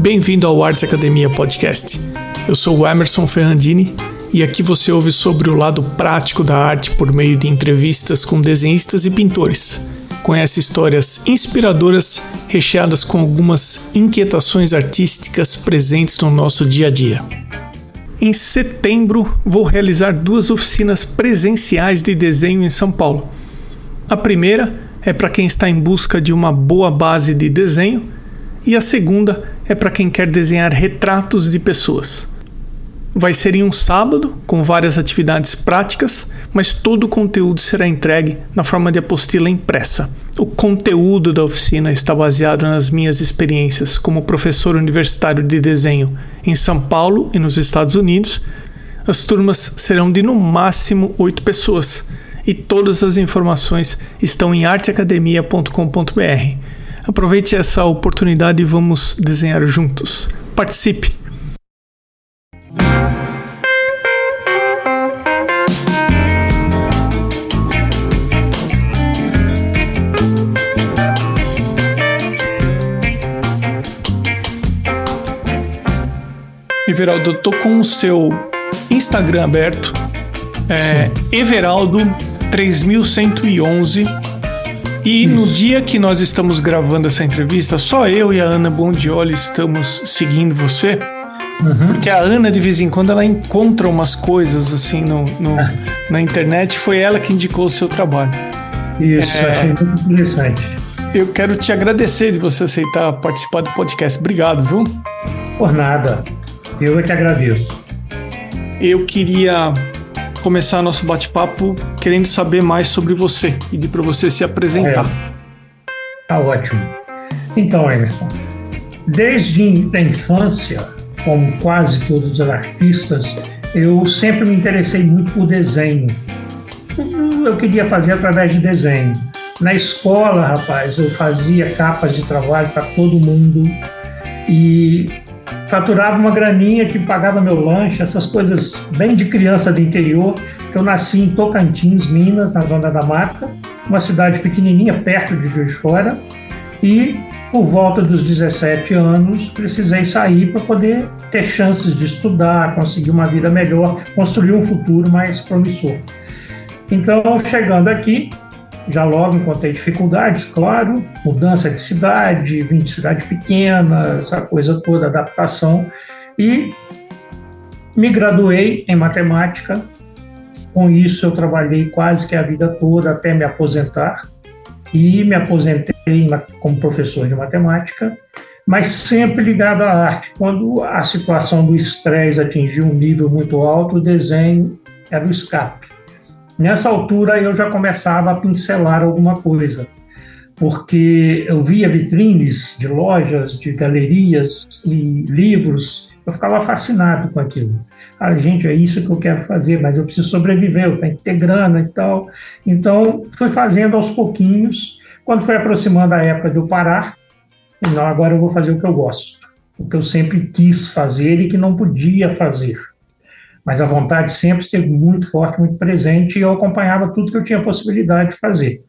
Bem-vindo ao Arts Academia Podcast. Eu sou o Emerson Ferrandini e aqui você ouve sobre o lado prático da arte por meio de entrevistas com desenhistas e pintores. Conhece histórias inspiradoras recheadas com algumas inquietações artísticas presentes no nosso dia a dia. Em setembro, vou realizar duas oficinas presenciais de desenho em São Paulo. A primeira é para quem está em busca de uma boa base de desenho, e a segunda é para quem quer desenhar retratos de pessoas. Vai ser em um sábado, com várias atividades práticas, mas todo o conteúdo será entregue na forma de apostila impressa. O conteúdo da oficina está baseado nas minhas experiências como professor universitário de desenho em São Paulo e nos Estados Unidos. As turmas serão de no máximo oito pessoas e todas as informações estão em arteacademia.com.br. Aproveite essa oportunidade e vamos desenhar juntos. Participe! Everaldo, eu tô com o seu Instagram aberto. É, Everaldo 3111 e Isso. no dia que nós estamos gravando essa entrevista, só eu e a Ana Bondioli estamos seguindo você. Uhum. Porque a Ana, de vez em quando, ela encontra umas coisas assim no, no ah. na internet. Foi ela que indicou o seu trabalho. Isso, é, achei muito interessante. Eu quero te agradecer de você aceitar participar do podcast. Obrigado, viu? Por nada. Eu é que agradeço. Eu queria começar nosso bate-papo querendo saber mais sobre você e de para você se apresentar. É. Tá ótimo. Então, Emerson, desde a infância, como quase todos os artistas, eu sempre me interessei muito por desenho. Eu queria fazer através de desenho. Na escola, rapaz, eu fazia capas de trabalho para todo mundo e faturava uma graninha que pagava meu lanche, essas coisas bem de criança do interior, que eu nasci em Tocantins, Minas, na Zona da Mata, uma cidade pequenininha, perto de Juiz de Fora, e por volta dos 17 anos precisei sair para poder ter chances de estudar, conseguir uma vida melhor, construir um futuro mais promissor. Então, chegando aqui, já logo encontrei dificuldades, claro, mudança de cidade, vim de cidade pequena, essa coisa toda, adaptação, e me graduei em matemática. Com isso, eu trabalhei quase que a vida toda até me aposentar, e me aposentei como professor de matemática, mas sempre ligado à arte. Quando a situação do estresse atingiu um nível muito alto, o desenho era o escape. Nessa altura eu já começava a pincelar alguma coisa, porque eu via vitrines de lojas, de galerias e livros, eu ficava fascinado com aquilo. Ah, gente, é isso que eu quero fazer, mas eu preciso sobreviver, eu tenho que ter grana e tal. Então, fui fazendo aos pouquinhos. Quando foi aproximando a época de eu parar, não, agora eu vou fazer o que eu gosto, o que eu sempre quis fazer e que não podia fazer mas a vontade sempre esteve muito forte, muito presente, e eu acompanhava tudo que eu tinha possibilidade de fazer.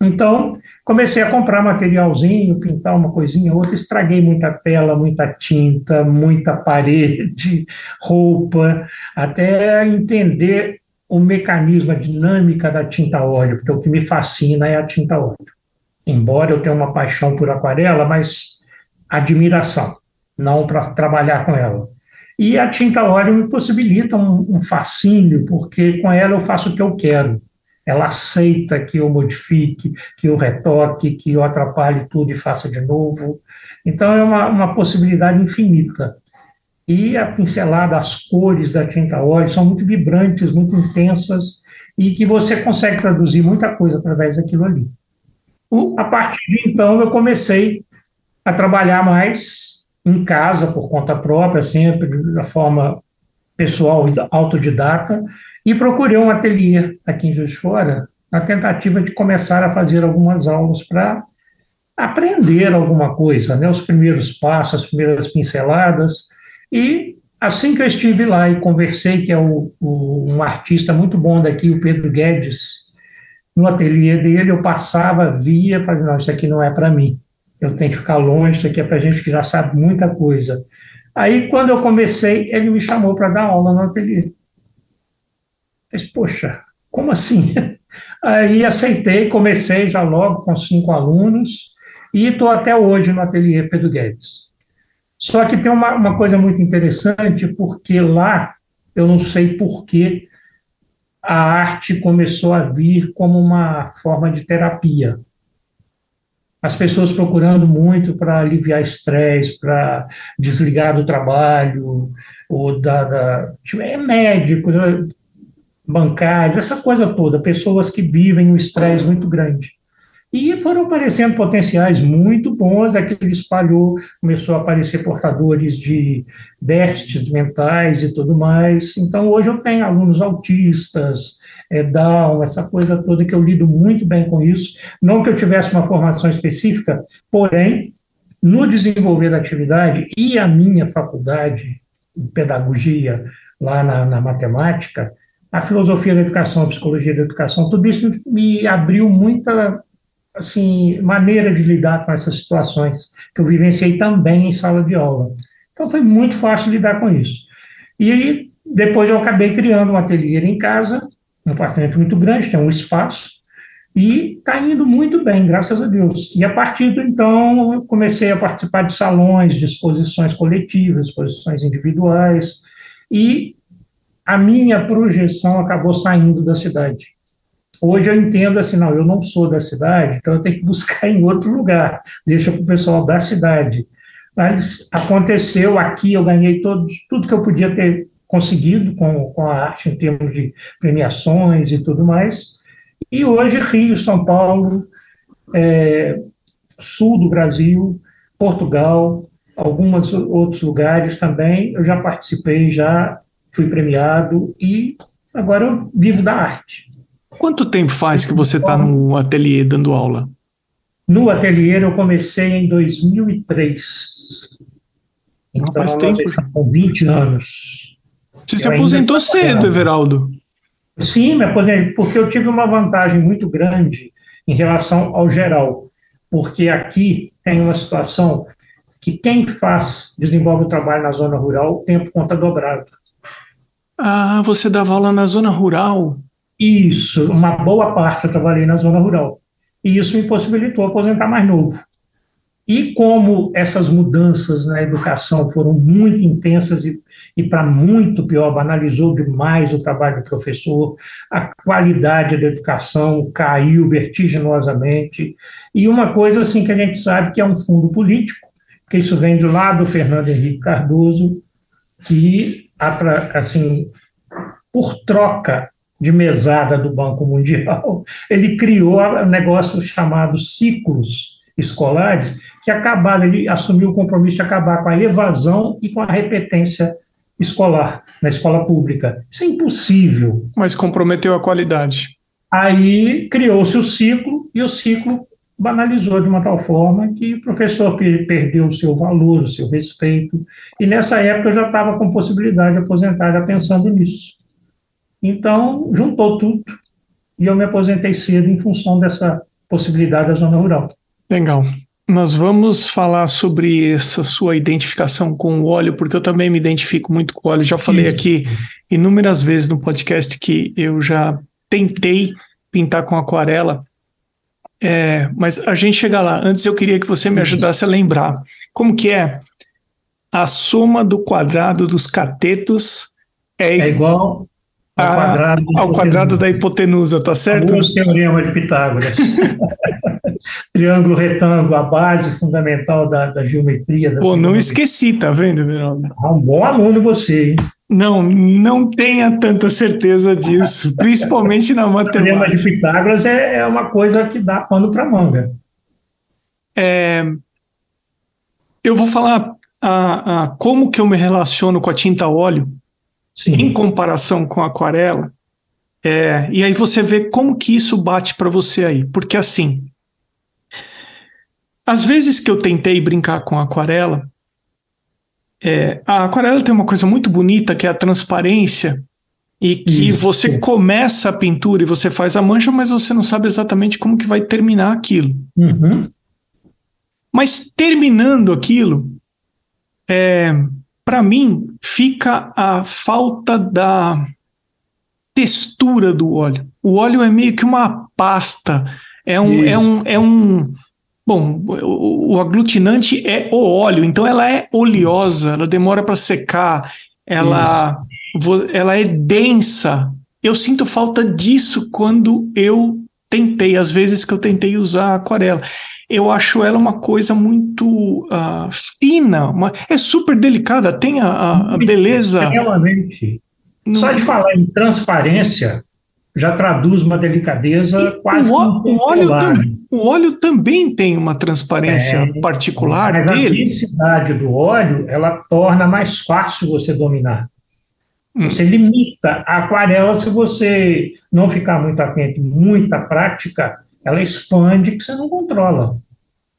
Então, comecei a comprar materialzinho, pintar uma coisinha outra, estraguei muita tela, muita tinta, muita parede, roupa, até entender o mecanismo, a dinâmica da tinta óleo, porque o que me fascina é a tinta óleo. Embora eu tenha uma paixão por aquarela, mas admiração, não para trabalhar com ela. E a tinta óleo me possibilita um, um fascínio, porque com ela eu faço o que eu quero. Ela aceita que eu modifique, que eu retoque, que eu atrapalhe tudo e faça de novo. Então é uma, uma possibilidade infinita. E a pincelada, as cores da tinta óleo são muito vibrantes, muito intensas, e que você consegue traduzir muita coisa através daquilo ali. A partir de então, eu comecei a trabalhar mais em casa, por conta própria, sempre da forma pessoal, autodidata, e procurei um ateliê aqui em Juiz de Fora, na tentativa de começar a fazer algumas aulas para aprender alguma coisa, né? os primeiros passos, as primeiras pinceladas, e assim que eu estive lá e conversei, que é o, o, um artista muito bom daqui, o Pedro Guedes, no ateliê dele, eu passava, via, fazia, não, isso aqui não é para mim eu tenho que ficar longe, isso aqui é para gente que já sabe muita coisa. Aí, quando eu comecei, ele me chamou para dar aula no ateliê. Disse, poxa, como assim? Aí aceitei, comecei já logo com cinco alunos e estou até hoje no ateliê Pedro Guedes. Só que tem uma, uma coisa muito interessante, porque lá, eu não sei por que a arte começou a vir como uma forma de terapia as pessoas procurando muito para aliviar estresse, para desligar do trabalho, ou da, da tipo, é médicos, né, bancários, essa coisa toda, pessoas que vivem um estresse muito grande. E foram aparecendo potenciais muito bons, aquele espalhou, começou a aparecer portadores de déficits mentais e tudo mais. Então, hoje eu tenho alunos autistas, é, Down, essa coisa toda que eu lido muito bem com isso. Não que eu tivesse uma formação específica, porém, no desenvolver da atividade e a minha faculdade de pedagogia lá na, na matemática, a filosofia da educação, a psicologia da educação, tudo isso me abriu muita assim maneira de lidar com essas situações que eu vivenciei também em sala de aula. Então foi muito fácil lidar com isso. E aí, depois eu acabei criando um ateliê em casa um apartamento muito grande, tem um espaço, e está indo muito bem, graças a Deus. E a partir do então, eu comecei a participar de salões, de exposições coletivas, exposições individuais, e a minha projeção acabou saindo da cidade. Hoje eu entendo assim, não, eu não sou da cidade, então eu tenho que buscar em outro lugar, deixa para o pessoal da cidade. Mas aconteceu aqui, eu ganhei todo, tudo que eu podia ter conseguido com, com a arte em termos de premiações e tudo mais. E hoje Rio, São Paulo, é, sul do Brasil, Portugal, alguns outros lugares também. Eu já participei, já fui premiado e agora eu vivo da arte. Quanto tempo faz que você está no ateliê dando aula? No ateliê eu comecei em 2003. Então, faz tempo. com 20 anos. Você se aposentou cedo, Everaldo. Sim, me aposentei, porque eu tive uma vantagem muito grande em relação ao geral, porque aqui tem uma situação que quem faz, desenvolve o trabalho na zona rural, tem por conta dobrada. Ah, você dava aula na zona rural? Isso, uma boa parte eu trabalhei na zona rural. E isso me possibilitou aposentar mais novo. E como essas mudanças na educação foram muito intensas e, e para muito pior, banalizou demais o trabalho do professor, a qualidade da educação caiu vertiginosamente. E uma coisa assim que a gente sabe que é um fundo político, que isso vem do lado do Fernando Henrique Cardoso, que assim, por troca de mesada do Banco Mundial, ele criou um negócio chamado ciclos escolares, que acabaram, ele assumiu o compromisso de acabar com a evasão e com a repetência escolar na escola pública. Isso é impossível. Mas comprometeu a qualidade. Aí criou-se o ciclo e o ciclo banalizou de uma tal forma que o professor perdeu o seu valor, o seu respeito. E nessa época eu já estava com possibilidade de aposentar, já pensando nisso. Então, juntou tudo e eu me aposentei cedo em função dessa possibilidade da zona rural. Legal. Nós vamos falar sobre essa sua identificação com o óleo, porque eu também me identifico muito com o óleo. Já falei aqui inúmeras vezes no podcast que eu já tentei pintar com aquarela, é, mas a gente chega lá. Antes eu queria que você me ajudasse a lembrar como que é a soma do quadrado dos catetos é, é igual ao, a, quadrado, ao quadrado da hipotenusa, tá certo? O teorema de Pitágoras. triângulo retângulo, a base fundamental da, da geometria. Da Pô, não esqueci, tá vendo, Veraldo? Ah, um bom aluno você, hein? Não, não tenha tanta certeza disso, principalmente na matemática. O teorema de Pitágoras é, é uma coisa que dá pano para manga. É, eu vou falar a, a, como que eu me relaciono com a tinta óleo Sim. em comparação com a aquarela. É, e aí você vê como que isso bate para você aí. Porque assim, às vezes que eu tentei brincar com a aquarela, é, a aquarela tem uma coisa muito bonita que é a transparência e que Isso. você começa a pintura e você faz a mancha, mas você não sabe exatamente como que vai terminar aquilo. Uhum. Mas terminando aquilo, é, para mim fica a falta da textura do óleo. O óleo é meio que uma pasta, é um, é um, é um Bom, o, o, aglutinante é o óleo, então ela é oleosa, ela demora para secar, ela, ela é densa. Eu sinto falta disso quando eu tentei, às vezes que eu tentei usar aquarela. Eu acho ela uma coisa muito uh, fina, uma, é super delicada, tem a, a beleza. Realmente. Só de falar em transparência, já traduz uma delicadeza e quase o, o óleo, tam, o óleo também tem uma transparência é, particular mas dele. A densidade do óleo ela torna mais fácil você dominar. Hum. Você limita a aquarela se você não ficar muito atento, muita prática, ela expande que você não controla.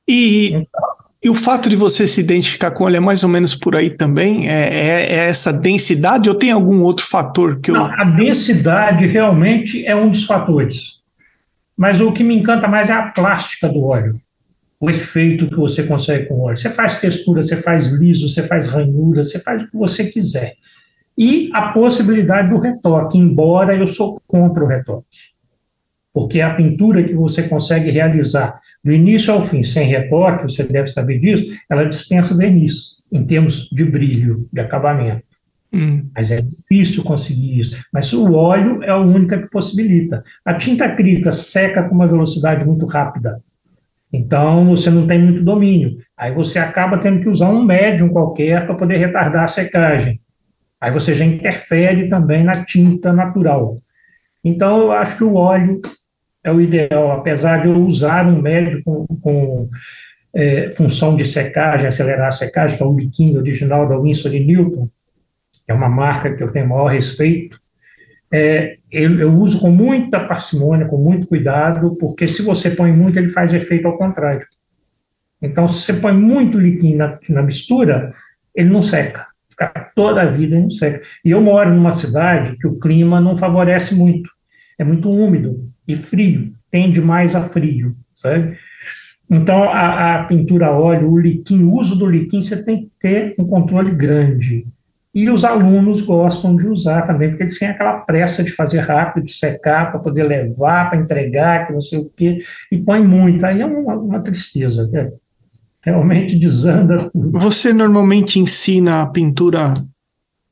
E então, e o fato de você se identificar com ele é mais ou menos por aí também? É, é, é essa densidade ou tem algum outro fator que eu. Não, a densidade realmente é um dos fatores. Mas o que me encanta mais é a plástica do óleo. O efeito que você consegue com o óleo. Você faz textura, você faz liso, você faz ranhura, você faz o que você quiser. E a possibilidade do retoque, embora eu sou contra o retoque. Porque a pintura que você consegue realizar do início ao fim, sem retoque, você deve saber disso, ela dispensa verniz, em termos de brilho, de acabamento. Hum. Mas é difícil conseguir isso. Mas o óleo é a única que possibilita. A tinta acrílica seca com uma velocidade muito rápida. Então, você não tem muito domínio. Aí você acaba tendo que usar um médium qualquer para poder retardar a secagem. Aí você já interfere também na tinta natural. Então, eu acho que o óleo é o ideal, apesar de eu usar um médio com, com é, função de secagem, acelerar a secagem, que é o biquinho original da Winsor Newton, que é uma marca que eu tenho maior respeito, é, eu, eu, uso com muita parcimônia, com muito cuidado, porque se você põe muito, ele faz efeito ao contrário. Então, se você põe muito líquido na, na mistura, ele não seca. Fica toda a vida não seca. E eu moro numa cidade que o clima não favorece muito. É muito úmido e frio, tende mais a frio, sabe? Então, a, a pintura a óleo, o liquim, o uso do liquim, você tem que ter um controle grande. E os alunos gostam de usar também, porque eles têm aquela pressa de fazer rápido, de secar, para poder levar, para entregar, que não sei o quê, e põe muito. Aí é uma, uma tristeza, né? realmente desanda tudo. Você normalmente ensina a pintura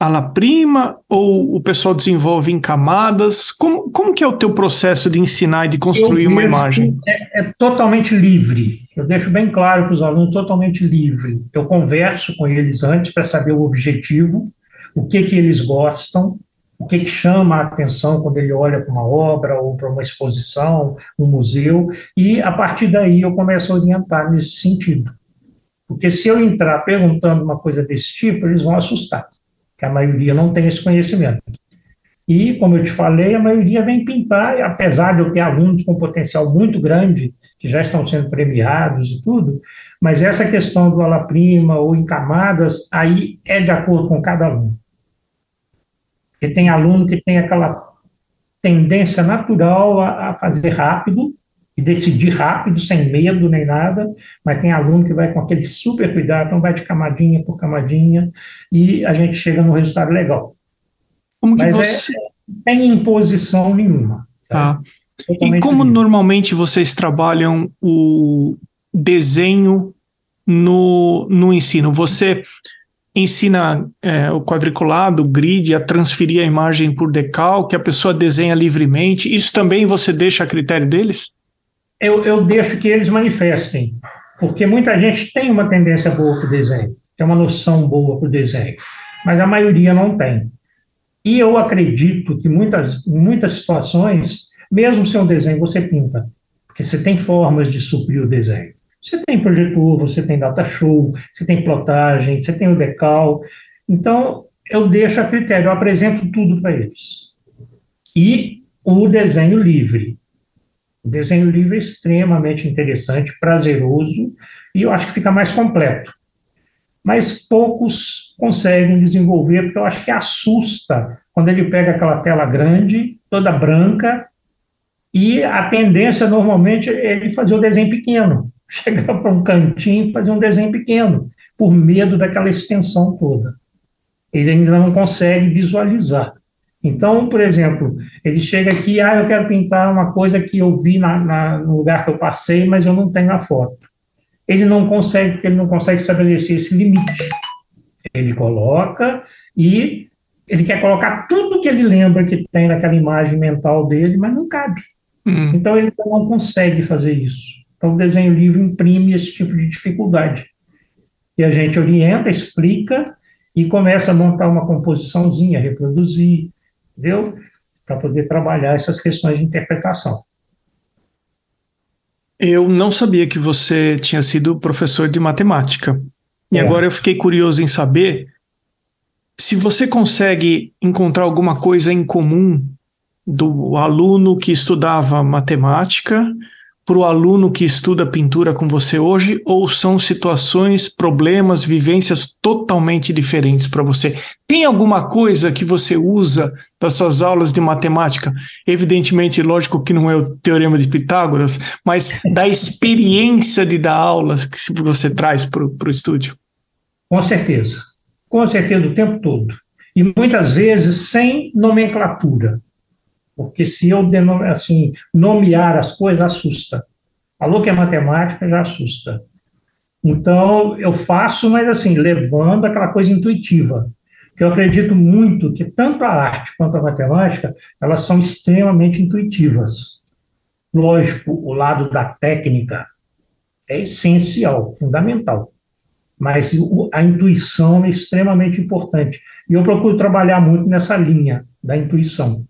ala prima ou o pessoal desenvolve em camadas? Como, como que é o teu processo de ensinar e de construir uma imagem? É, é, totalmente livre. Eu deixo bem claro para os alunos, totalmente livre. Eu converso com eles antes para saber o objetivo, o que que eles gostam, o que, que chama a atenção quando ele olha para uma obra ou para uma exposição, um museu, e a partir daí eu começo a orientar nesse sentido. Porque se eu entrar perguntando uma coisa desse tipo, eles vão assustar que a maioria não tem esse conhecimento. E, como eu te falei, a maioria vem pintar, apesar de eu ter alunos com potencial muito grande, que já estão sendo premiados e tudo, mas essa questão do ala prima ou em camadas, aí é de acordo com cada aluno. Porque tem aluno que tem aquela tendência natural a, a fazer rápido, e decidir rápido, sem medo nem nada, mas tem aluno que vai com aquele super cuidado, então vai de camadinha por camadinha, e a gente chega no resultado legal. Como que mas é, você... É, tem imposição nenhuma. Tá? E como normalmente vocês trabalham o desenho no, no ensino? Você ensina é, o quadriculado, o grid, a transferir a imagem por decal, que a pessoa desenha livremente. Isso também você deixa a critério deles? Eu, eu deixo que eles manifestem, porque muita gente tem uma tendência boa para o desenho, tem uma noção boa para o desenho, mas a maioria não tem. E eu acredito que muitas, muitas situações, mesmo sem um desenho, você pinta, porque você tem formas de suprir o desenho. Você tem projetor, você tem data show, você tem plotagem, você tem o decal. Então, eu deixo a critério, eu apresento tudo para eles. E o desenho livre. O desenho livre é extremamente interessante, prazeroso, e eu acho que fica mais completo. Mas poucos conseguem desenvolver, porque eu acho que assusta quando ele pega aquela tela grande, toda branca, e a tendência normalmente é ele fazer o desenho pequeno. chegar para um cantinho e fazer um desenho pequeno, por medo daquela extensão toda. Ele ainda não consegue visualizar. Então, por exemplo, ele chega aqui, ah, eu quero pintar uma coisa que eu vi na, na, no lugar que eu passei, mas eu não tenho a foto. Ele não consegue, porque ele não consegue estabelecer esse limite. Ele coloca e ele quer colocar tudo que ele lembra que tem naquela imagem mental dele, mas não cabe. Uhum. Então ele não consegue fazer isso. Então o desenho livre imprime esse tipo de dificuldade. E a gente orienta, explica e começa a montar uma composiçãozinha, reproduzir, entendeu? Para poder trabalhar essas questões de interpretação. Eu não sabia que você tinha sido professor de matemática. E é. agora eu fiquei curioso em saber se você consegue encontrar alguma coisa em comum do aluno que estudava matemática para o aluno que estuda pintura com você hoje, ou são situações, problemas, vivências totalmente diferentes para você? Tem alguma coisa que você usa das suas aulas de matemática? Evidentemente, lógico que não é o teorema de Pitágoras, mas da experiência de dar aulas que você traz para o estúdio? Com certeza. Com certeza, o tempo todo. E muitas vezes sem nomenclatura. Porque se eu assim, nomear as coisas, assusta. Falou que é matemática, já assusta. Então, eu faço, mas assim, levando aquela coisa intuitiva. Que eu acredito muito que tanto a arte quanto a matemática, elas são extremamente intuitivas. Lógico, o lado da técnica é essencial, fundamental. Mas a intuição é extremamente importante. E eu procuro trabalhar muito nessa linha da intuição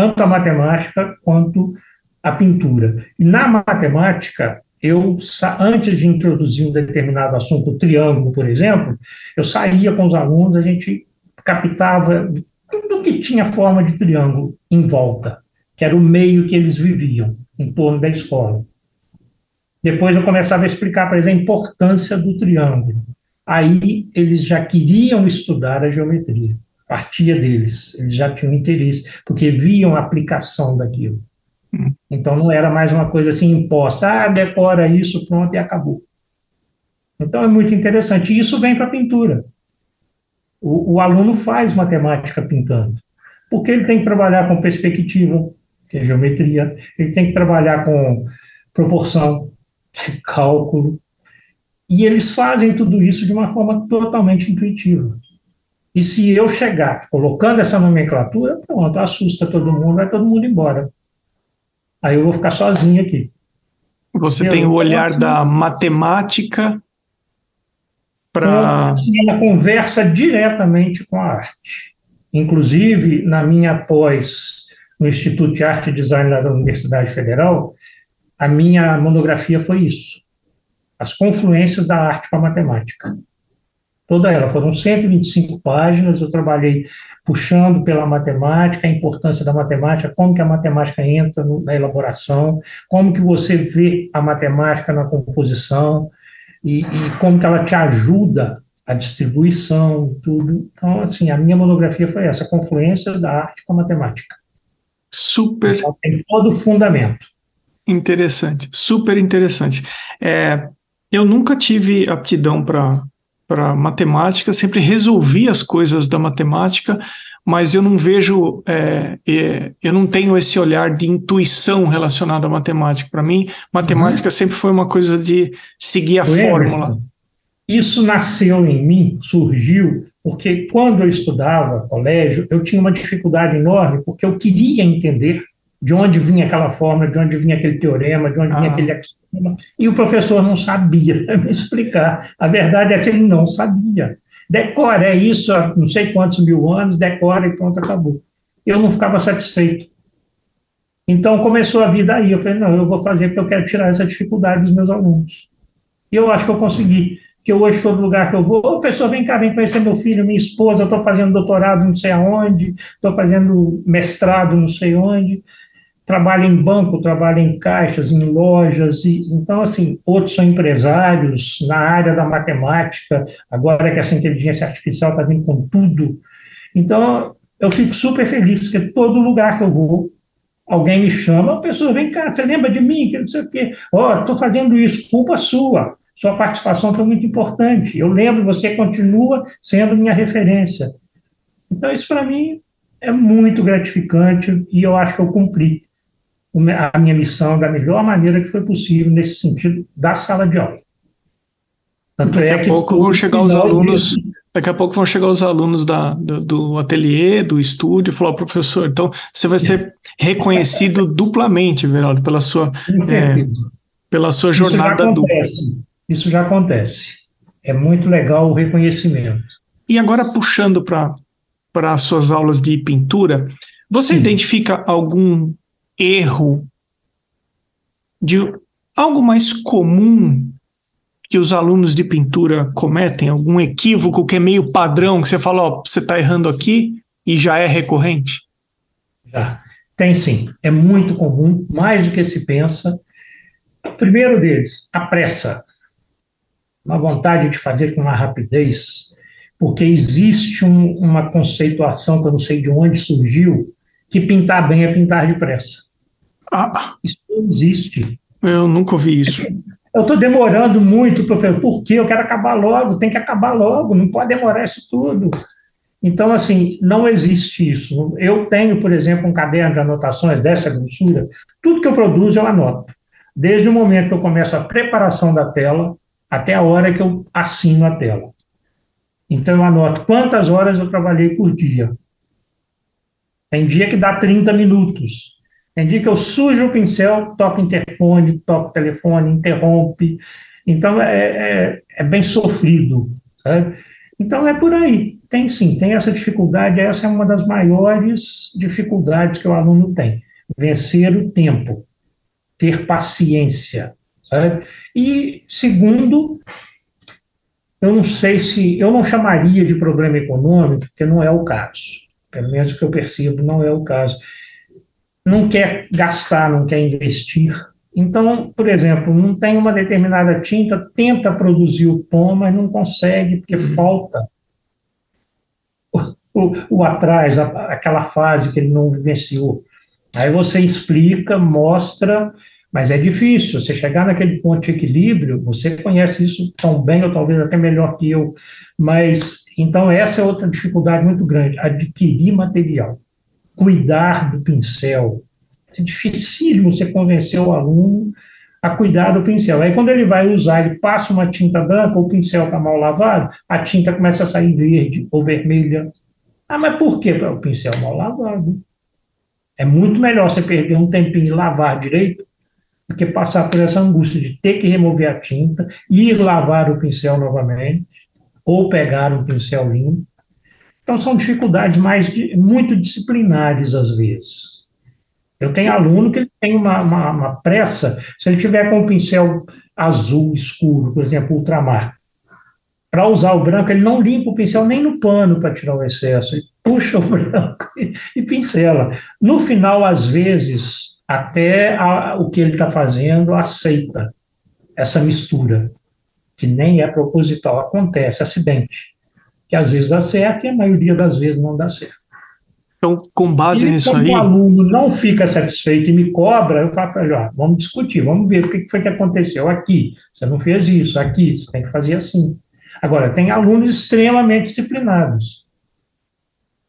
tanto a matemática quanto a pintura. E na matemática, eu, antes de introduzir um determinado assunto, o triângulo, por exemplo, eu saía com os alunos, a gente captava tudo que tinha forma de triângulo em volta, que era o meio que eles viviam, em torno da escola. Depois eu começava a explicar para eles a importância do triângulo. Aí eles já queriam estudar a geometria partia deles, eles já tinham interesse, porque viam a aplicação daquilo. Então não era mais uma coisa assim imposta, ah, decora isso, pronto, e acabou. Então é muito interessante. E isso vem para a pintura. O, o, aluno faz matemática pintando, porque ele tem que trabalhar com perspectiva, que é geometria, ele tem que trabalhar com proporção, que é cálculo, e eles fazem tudo isso de uma forma totalmente intuitiva. E se eu chegar colocando essa nomenclatura, pronto, assusta todo mundo, vai todo mundo embora. Aí eu vou ficar sozinho aqui. Você tem o olhar da matemática para. Ela conversa diretamente com a arte. Inclusive, na minha pós no Instituto de Arte e Design da Universidade Federal, a minha monografia foi isso: as confluências da arte com a matemática toda ela. Foram 125 páginas, eu trabalhei puxando pela matemática, a importância da matemática, como que a matemática entra no, na elaboração, como que você vê a matemática na composição e, e como que ela te ajuda a distribuição, tudo. Então, assim, a minha monografia foi essa, confluência da arte com a matemática. Super. Então, tem todo o fundamento. Interessante, super interessante. É, eu nunca tive aptidão para para matemática, sempre resolvi as coisas da matemática, mas eu não vejo, é, é, eu não tenho esse olhar de intuição relacionado à matemática. Para mim, matemática uhum. sempre foi uma coisa de seguir a fórmula. Isso nasceu em mim, surgiu, porque quando eu estudava colégio, eu tinha uma dificuldade enorme, porque eu queria entender de onde vinha aquela fórmula, de onde vinha aquele teorema, de onde vinha ah. aquele axioma, e o professor não sabia me explicar. A verdade é que ele não sabia. Decora, é isso há não sei quantos mil anos, decora e pronto, acabou. Eu não ficava satisfeito. Então começou a vida aí. Eu falei, não, eu vou fazer porque eu quero tirar essa dificuldade dos meus alunos. E eu acho que eu consegui. Que hoje, todo lugar que eu vou, ô professor, vem cá, vem conhecer meu filho, minha esposa, eu estou fazendo doutorado não sei aonde, estou fazendo mestrado não sei onde trabalha em banco, trabalha em caixas, em lojas, e então, assim, outros são empresários na área da matemática, agora que essa inteligência artificial está vindo com tudo. Então, eu fico super feliz, porque todo lugar que eu vou, alguém me chama, a pessoa vem cá, você lembra de mim? Que não sei o quê. Ó, oh, estou fazendo isso, culpa sua. Sua participação foi muito importante. Eu lembro, você continua sendo minha referência. Então, isso para mim é muito gratificante e eu acho que eu cumpri a minha missão da melhor maneira que foi possível nesse sentido da sala de aula. Tanto daqui é a pouco vão chegar os alunos, daqui a pouco vão chegar os alunos da, do, do ateliê, do estúdio, e falar, professor, então você vai ser reconhecido duplamente, Veraldo, pela sua, é, pela sua jornada Isso dupla. Isso já acontece. É muito legal o reconhecimento. E agora puxando para para as suas aulas de pintura, você Sim. identifica algum erro de algo mais comum que os alunos de pintura cometem? Algum equívoco que é meio padrão, que você fala, ó, você está errando aqui e já é recorrente? Já. Tem sim. É muito comum, mais do que se pensa. O primeiro deles, a pressa. Uma vontade de fazer com uma rapidez, porque existe um, uma conceituação que eu não sei de onde surgiu, que pintar bem é pintar depressa. Ah. Isso não existe. Eu nunca ouvi isso. Eu estou demorando muito, professor. Por quê? Eu quero acabar logo, tem que acabar logo, não pode demorar isso tudo. Então, assim, não existe isso. Eu tenho, por exemplo, um caderno de anotações dessa grossura, tudo que eu produzo eu anoto. Desde o momento que eu começo a preparação da tela até a hora que eu assino a tela. Então, eu anoto quantas horas eu trabalhei por dia. Tem dia que dá 30 minutos. Dia que eu sujo o pincel, toco interfone, toco telefone, interrompe. Então, é, é, é bem sofrido, sabe? Então, é por aí. Tem sim, tem essa dificuldade. Essa é uma das maiores dificuldades que o aluno tem. Vencer o tempo, ter paciência, sabe? E, segundo, eu não sei se. Eu não chamaria de problema econômico, porque não é o caso. Pelo menos que eu percebo, não é o caso não quer gastar, não quer investir. Então, por exemplo, não tem uma determinada tinta, tenta produzir o tom, mas não consegue, porque uhum. falta o, o, o atrás, a, aquela fase que ele não vivenciou. Aí você explica, mostra, mas é difícil. Você chegar naquele ponto de equilíbrio, você conhece isso tão bem, ou talvez até melhor que eu, mas então essa é outra dificuldade muito grande, adquirir material cuidar do pincel. É dificílimo você convencer o aluno a cuidar do pincel. Aí, quando ele vai usar, ele passa uma tinta branca, o pincel está mal lavado, a tinta começa a sair verde ou vermelha. Ah, mas por quê? O pincel mal lavado. É muito melhor você perder um tempinho e lavar direito do que passar por essa angústia de ter que remover a tinta, ir lavar o pincel novamente, ou pegar um pincel limpo. Então, são dificuldades mais muito disciplinares, às vezes. Eu tenho aluno que tem uma, uma, uma, pressa, se ele tiver com um pincel azul escuro, por exemplo, ultramar, para usar o branco, ele não limpa o pincel nem no pano para tirar o excesso, ele puxa o branco e, e pincela. No final, às vezes, até a, o que ele está fazendo aceita essa mistura, que nem é proposital, acontece, acidente que às vezes dá certo e a maioria das vezes não dá certo. Então, com base e, nisso aí. Se o aluno não fica satisfeito e me cobra, eu falo para ele: ó, vamos discutir, vamos ver o que foi que aconteceu aqui. Você não fez isso, aqui, você tem que fazer assim. Agora, tem alunos extremamente disciplinados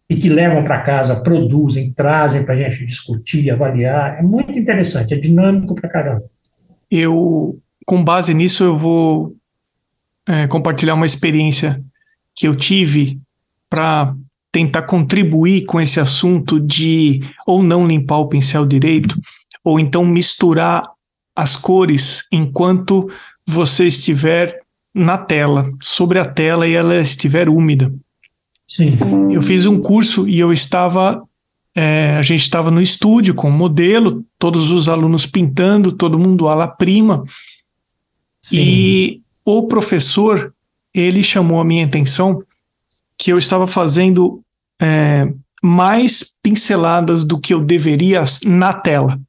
e que levam para casa, produzem, trazem para a gente discutir, avaliar. É muito interessante, é dinâmico para caramba. Eu, com base nisso, eu vou é, compartilhar uma experiência que eu tive para tentar contribuir com esse assunto de ou não limpar o pincel direito, ou então misturar as cores enquanto você estiver na tela, sobre a tela e ela estiver úmida. Sim. Eu fiz um curso e eu estava. É, a gente estava no estúdio com o modelo, todos os alunos pintando, todo mundo ala prima. Sim. E o professor ele chamou a minha atenção que eu estava fazendo é, mais pinceladas do que eu deveria na tela,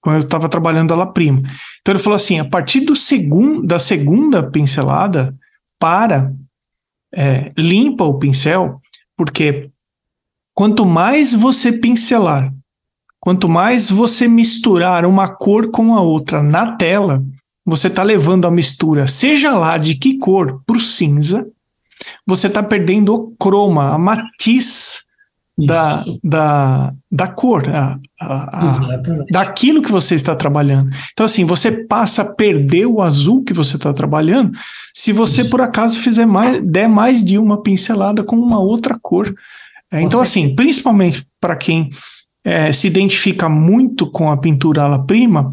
quando eu estava trabalhando ela prima. Então ele falou assim: a partir do segundo, da segunda pincelada, para, é, limpa o pincel, porque quanto mais você pincelar quanto mais você misturar uma cor com a outra na tela, você está levando a mistura, seja lá de que cor, para o cinza, você está perdendo o croma, a matiz da, da, da cor, a, a, a, daquilo que você está trabalhando. Então, assim, você passa a perder o azul que você está trabalhando se você, Isso. por acaso, fizer mais, der mais de uma pincelada com uma outra cor. É, então, assim, principalmente para quem é, se identifica muito com a pintura ala prima,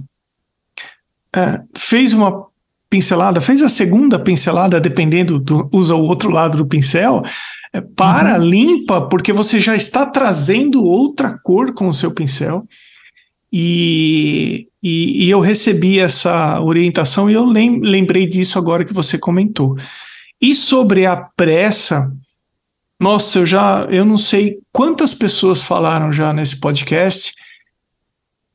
é, fez uma pincelada, fez a segunda pincelada, dependendo do usa o outro lado do pincel, é, para, uhum. limpa, porque você já está trazendo outra cor com o seu pincel. E, e, e eu recebi essa orientação e eu lem, lembrei disso agora que você comentou. E sobre a pressa, nossa, eu já eu não sei quantas pessoas falaram já nesse podcast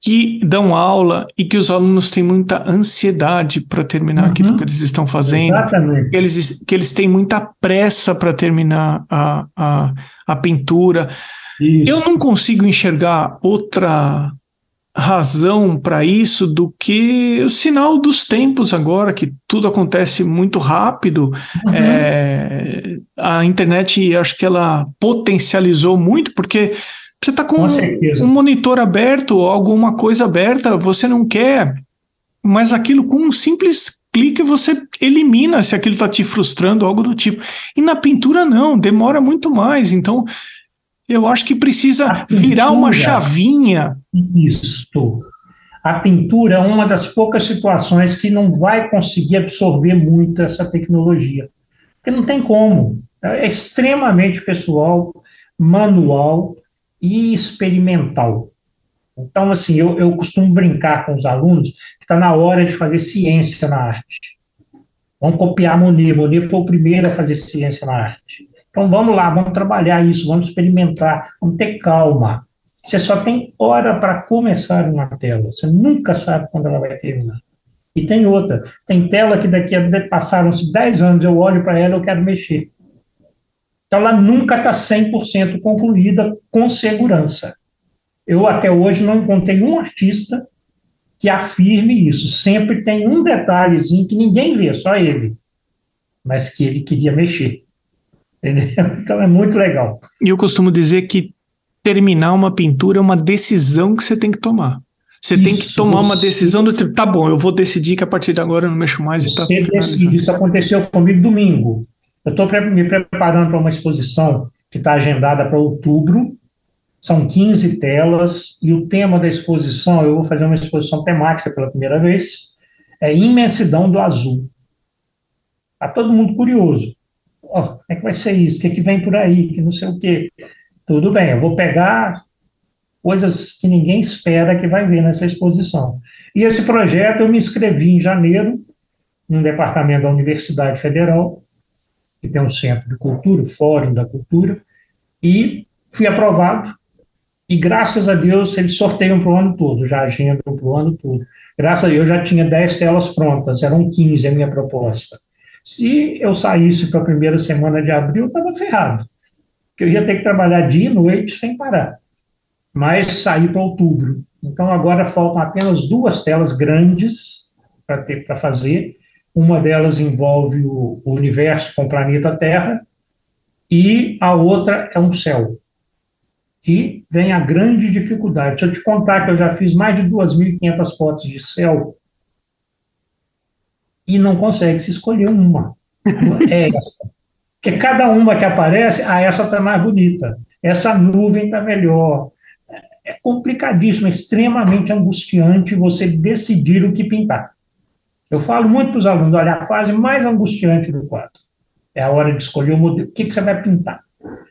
que dão aula e que os alunos têm muita ansiedade para terminar uhum. aquilo que eles estão fazendo, que eles, que eles têm muita pressa para terminar a, a, a pintura. Isso. Eu não consigo enxergar outra razão para isso do que o sinal dos tempos agora, que tudo acontece muito rápido. Uhum. É, a internet, acho que ela potencializou muito, porque você está com, com um, um monitor aberto, alguma coisa aberta, você não quer, mas aquilo com um simples clique você elimina se aquilo está te frustrando, algo do tipo. E na pintura não, demora muito mais. Então, eu acho que precisa pintura, virar uma chavinha. Isso. A pintura é uma das poucas situações que não vai conseguir absorver muito essa tecnologia. Porque não tem como. É extremamente pessoal, manual e experimental. Então, assim, eu, eu costumo brincar com os alunos que está na hora de fazer ciência na arte. Vamos copiar Monet. Monet foi o primeiro a fazer ciência na arte. Então, vamos lá, vamos trabalhar isso, vamos experimentar, vamos ter calma. Você só tem hora para começar uma tela, você nunca sabe quando ela vai terminar. E tem outra, tem tela que daqui a passaram-se 10 anos, eu olho para ela, eu quero mexer. Então, ela nunca está 100% concluída com segurança. Eu, até hoje, não encontrei um artista que afirme isso. Sempre tem um detalhezinho que ninguém vê, só ele, mas que ele queria mexer. Entendeu? Então, é muito legal. E eu costumo dizer que terminar uma pintura é uma decisão que você tem que tomar. Você isso, tem que tomar uma decisão do tipo, tá bom, eu vou decidir que a partir de agora eu não mexo mais. Você e tá decide. Isso aconteceu comigo domingo. Eu estou me preparando para uma exposição que está agendada para outubro. São 15 telas e o tema da exposição, eu vou fazer uma exposição temática pela primeira vez, é Imensidão do Azul. Está todo mundo curioso. Oh, como é que vai ser isso? O que, é que vem por aí? Que não sei o quê. Tudo bem, eu vou pegar coisas que ninguém espera que vai ver nessa exposição. E esse projeto eu me inscrevi em janeiro, num departamento da Universidade Federal, que tem um centro de cultura, o Fórum da Cultura, e fui aprovado. E graças a Deus eles sorteiam para o ano todo, já agendam para o ano todo. Graças a Deus eu já tinha 10 telas prontas, eram 15 a minha proposta. Se eu saísse para a primeira semana de abril, eu estava ferrado, porque eu ia ter que trabalhar dia e noite sem parar. Mas saí para outubro. Então agora faltam apenas duas telas grandes para fazer uma delas envolve o, universo com o planeta Terra e a outra é um céu. E vem a grande dificuldade. Se eu te contar que eu já fiz mais de 2.500 fotos de céu e não consegue se escolher uma. É essa. Porque cada uma que aparece, ah, essa está mais bonita, essa nuvem está melhor. É complicadíssimo, é extremamente angustiante você decidir o que pintar. Eu falo muito para os alunos: olha, a fase mais angustiante do quadro é a hora de escolher o modelo. O que, que você vai pintar?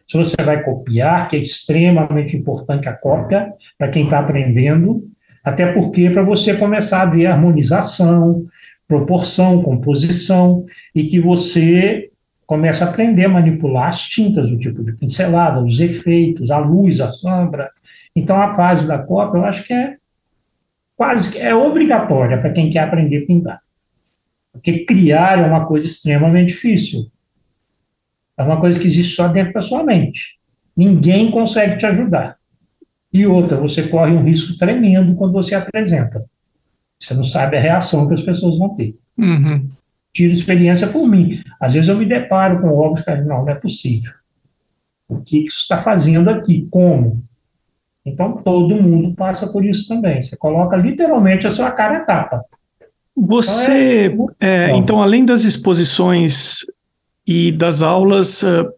Se você vai copiar, que é extremamente importante a cópia para quem está aprendendo, até porque para você começar a ver harmonização, proporção, composição, e que você comece a aprender a manipular as tintas, o tipo de pincelada, os efeitos, a luz, a sombra. Então, a fase da cópia, eu acho que é quase que é obrigatória para quem quer aprender a pintar. Porque criar é uma coisa extremamente difícil. É uma coisa que existe só dentro da sua mente. Ninguém consegue te ajudar. E outra, você corre um risco tremendo quando você apresenta. Você não sabe a reação que as pessoas vão ter. Uhum. Tiro experiência por mim. Às vezes eu me deparo com obras que não, não é possível. O que isso está fazendo aqui? Como? Então todo mundo passa por isso também. Você coloca literalmente a sua cara a tapa. Você, então, é, é, então além das exposições e das aulas, uh,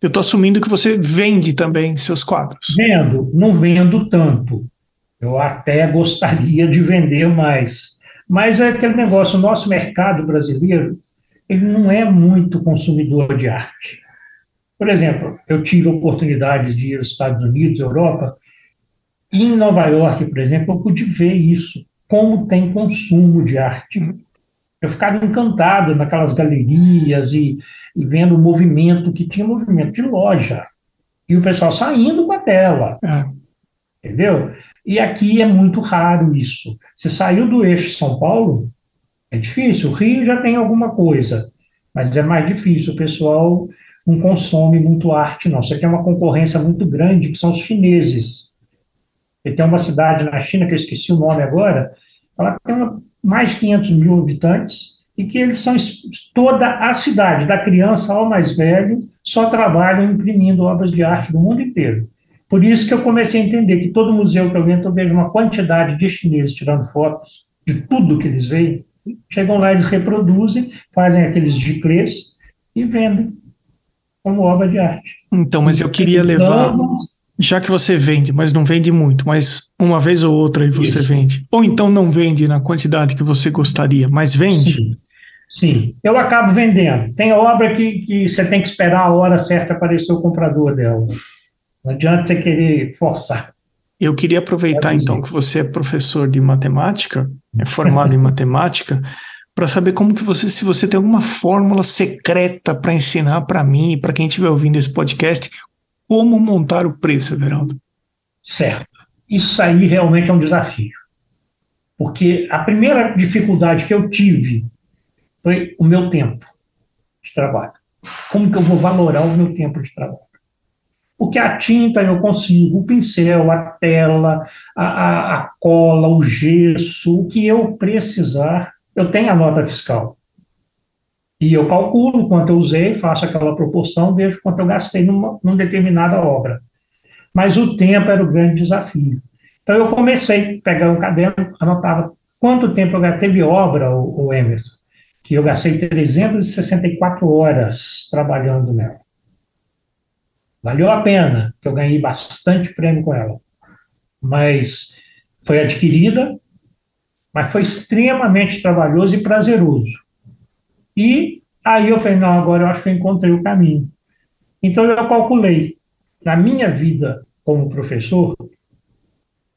eu estou assumindo que você vende também seus quadros. Vendo, não vendo tanto. Eu até gostaria de vender mais. Mas é aquele negócio, o nosso mercado brasileiro, ele não é muito consumidor de arte. Por exemplo, eu tive a oportunidade de ir aos Estados Unidos, Europa, e em Nova York, por exemplo, eu pude ver isso, como tem consumo de arte. Eu ficava encantado naquelas galerias e, e vendo o movimento, que tinha movimento de loja, e o pessoal saindo com a tela. É. Entendeu? E aqui é muito raro isso. Você saiu do eixo São Paulo, é difícil. O Rio já tem alguma coisa, mas é mais difícil. O pessoal não consome muito arte, não. Você tem uma concorrência muito grande, que são os chineses. E tem uma cidade na China, que eu esqueci o nome agora, ela tem uma, mais de 500 mil habitantes, e que eles são toda a cidade, da criança ao mais velho, só trabalham imprimindo obras de arte do mundo inteiro. Por isso que eu comecei a entender que todo museu que eu entro, eu vejo uma quantidade de chineses tirando fotos de tudo que eles veem. Chegam lá, eles reproduzem, fazem aqueles giclês e vendem como obra de arte. Então, mas eu queria levar, já que você vende, mas não vende muito, mas uma vez ou outra aí você Isso. vende. Ou então não vende na quantidade que você gostaria, mas vende. Sim. Sim, eu acabo vendendo. Tem obra que, que você tem que esperar a hora certa aparecer o comprador dela. Não adianta você querer forçar. Eu queria aproveitar, é então, que você é professor de matemática, é formado em matemática, para saber como que você, se você tem alguma fórmula secreta para ensinar para mim e para quem estiver ouvindo esse podcast, como montar o preço, Everaldo. Certo. Isso aí realmente é um desafio. Porque a primeira dificuldade que eu tive foi o meu tempo de trabalho. Como que eu vou valorar o meu tempo de trabalho? Porque a tinta eu consigo, o pincel, a tela, a, a, a cola, o gesso, o que eu precisar, eu tenho a nota fiscal. E eu calculo quanto eu usei, faço aquela proporção, vejo quanto eu gastei numa, numa determinada obra. Mas o tempo era o grande desafio. Então eu comecei a pegar um caderno, anotava quanto tempo eu gastei. Teve obra, o, o Emerson, que eu gastei 364 horas trabalhando nela. Valeu a pena, que eu ganhei bastante prêmio com ela. Mas foi adquirida, mas foi extremamente trabalhoso e prazeroso. E aí eu falei, não, agora eu acho que eu encontrei o caminho. Então eu calculei, na minha vida como professor,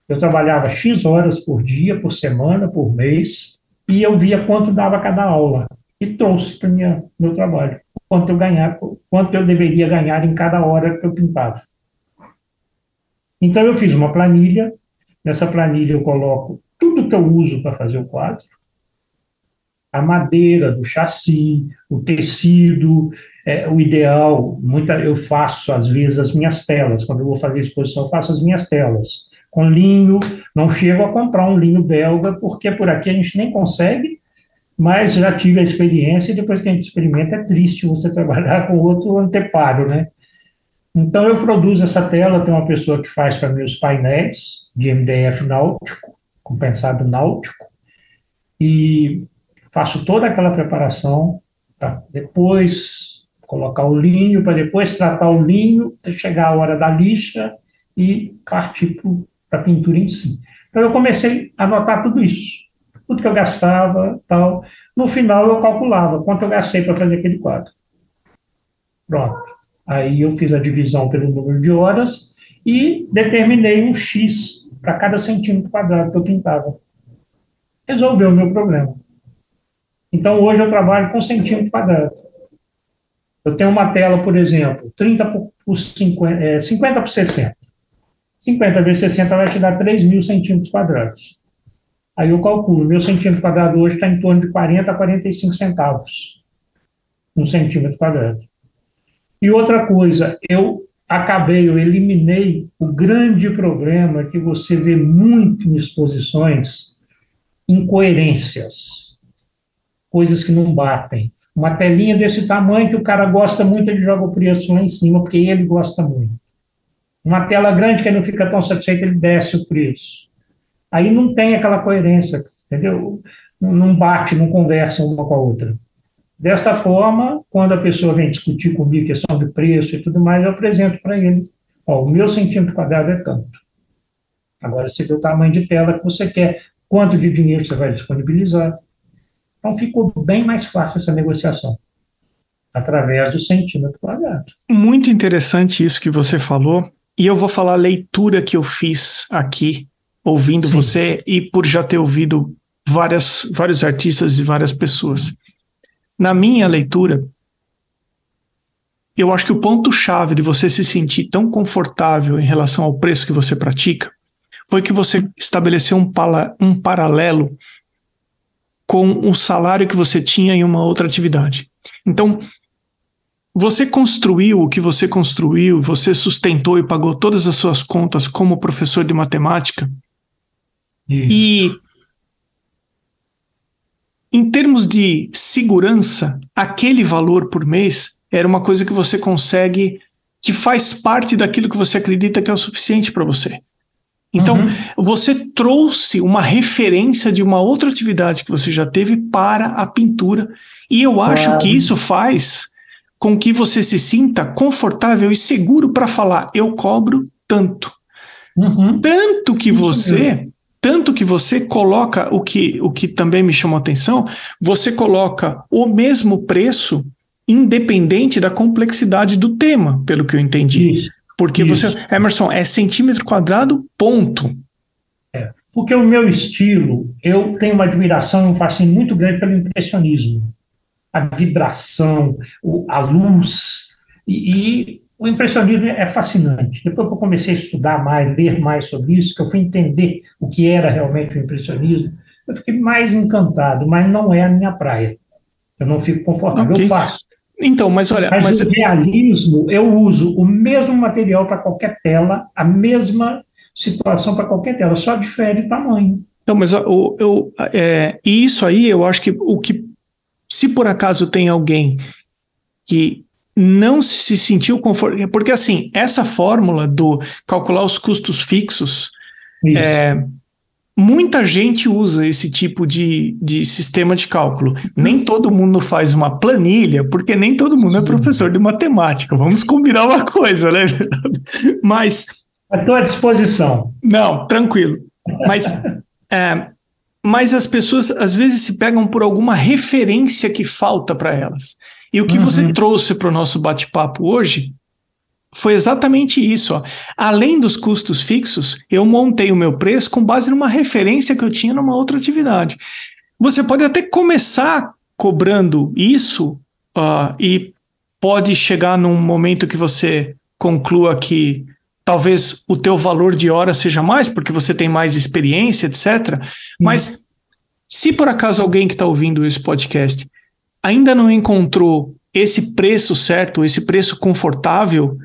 eu trabalhava X horas por dia, por semana, por mês, e eu via quanto dava cada aula e trouxe para o meu trabalho quanto eu ganhar, quanto eu deveria ganhar em cada hora que eu pintava. Então eu fiz uma planilha, nessa planilha eu coloco tudo que eu uso para fazer o quadro, a madeira do chassi, o tecido, é, o ideal, muita, eu faço às vezes as minhas telas, quando eu vou fazer exposição, eu faço as minhas telas, com linho, não chego a comprar um linho belga, porque por aqui a gente nem consegue, mas já tive a experiência e depois que a gente experimenta é triste você trabalhar com outro anteparo, né? Então eu produzo essa tela, tem uma pessoa que faz para mim os painéis de MDF náutico, compensado náutico, e faço toda aquela preparação para depois colocar o linho, para depois tratar o linho, até chegar a hora da lixa e partir para a pintura em si. Então eu comecei a anotar tudo isso tudo que eu gastava, tal. No final eu calculava quanto eu gastei para fazer aquele quadro. Pronto. Aí eu fiz a divisão pelo número de horas e determinei um X para cada centímetro quadrado que eu pintava. Resolveu o meu problema. Então hoje eu trabalho com centímetro quadrado. Eu tenho uma tela, por exemplo, 30 por 50, é, 50 por 60. 50 vezes 60 vai te dar 3 mil centímetros quadrados. Aí eu calculo, meu centímetro quadrado hoje está em torno de 40 a 45 centavos um centímetro quadrado. E outra coisa, eu acabei, eu eliminei o grande problema que você vê muito em exposições, incoerências, coisas que não batem. Uma telinha desse tamanho que o cara gosta muito, ele joga o preço lá em cima, porque ele gosta muito. Uma tela grande que ele não fica tão satisfeito, ele desce o preço. Aí não tem aquela coerência, entendeu? Não bate, não conversa uma com a outra. Dessa forma, quando a pessoa vem discutir comigo questão de preço e tudo mais, eu apresento para ele. Ó, o meu centímetro quadrado é tanto. Agora você vê o tamanho de tela que você quer, quanto de dinheiro você vai disponibilizar. Então ficou bem mais fácil essa negociação através do centímetro quadrado. Muito interessante isso que você falou. E eu vou falar a leitura que eu fiz aqui, ouvindo Sim. você e por já ter ouvido várias, vários artistas e várias pessoas. Na minha leitura, eu acho que o ponto-chave de você se sentir tão confortável em relação ao preço que você pratica foi que você estabeleceu um, pala, um paralelo com o salário que você tinha em uma outra atividade. Então, você construiu o que você construiu, você sustentou e pagou todas as suas contas como professor de matemática. Isso. E em termos de segurança, aquele valor por mês era uma coisa que você consegue, que faz parte daquilo que você acredita que é o suficiente para você. Então, uhum. você trouxe uma referência de uma outra atividade que você já teve para a pintura. E eu acho claro. que isso faz com que você se sinta confortável e seguro para falar: eu cobro tanto. Uhum. Tanto que você tanto que você coloca o que, o que também me chamou a atenção, você coloca o mesmo preço independente da complexidade do tema, pelo que eu entendi. Isso, Porque isso. você, Emerson, é centímetro quadrado, ponto. É, porque o meu estilo, eu tenho uma admiração, um fascínio muito grande pelo impressionismo. A vibração, a luz, e, e o impressionismo é fascinante. Depois que eu comecei a estudar mais, ler mais sobre isso, que eu fui entender o que era realmente o impressionismo, eu fiquei mais encantado, mas não é a minha praia. Eu não fico confortável, okay. eu faço. Então, mas olha. Mas, mas o realismo, eu uso o mesmo material para qualquer tela, a mesma situação para qualquer tela, só difere tamanho. Então, mas eu, eu, é, isso aí, eu acho que o que, se por acaso tem alguém que não se sentiu confortável. Porque, assim, essa fórmula do calcular os custos fixos, é, muita gente usa esse tipo de, de sistema de cálculo. Nem todo mundo faz uma planilha, porque nem todo mundo é professor de matemática. Vamos combinar uma coisa, né? Mas. Estou à disposição. Não, tranquilo. Mas. É, mas as pessoas às vezes se pegam por alguma referência que falta para elas. E o que uhum. você trouxe para o nosso bate-papo hoje foi exatamente isso. Ó. Além dos custos fixos, eu montei o meu preço com base numa referência que eu tinha numa outra atividade. Você pode até começar cobrando isso uh, e pode chegar num momento que você conclua que talvez o teu valor de hora seja mais, porque você tem mais experiência, etc. Hum. Mas se por acaso alguém que está ouvindo esse podcast ainda não encontrou esse preço certo, esse preço confortável,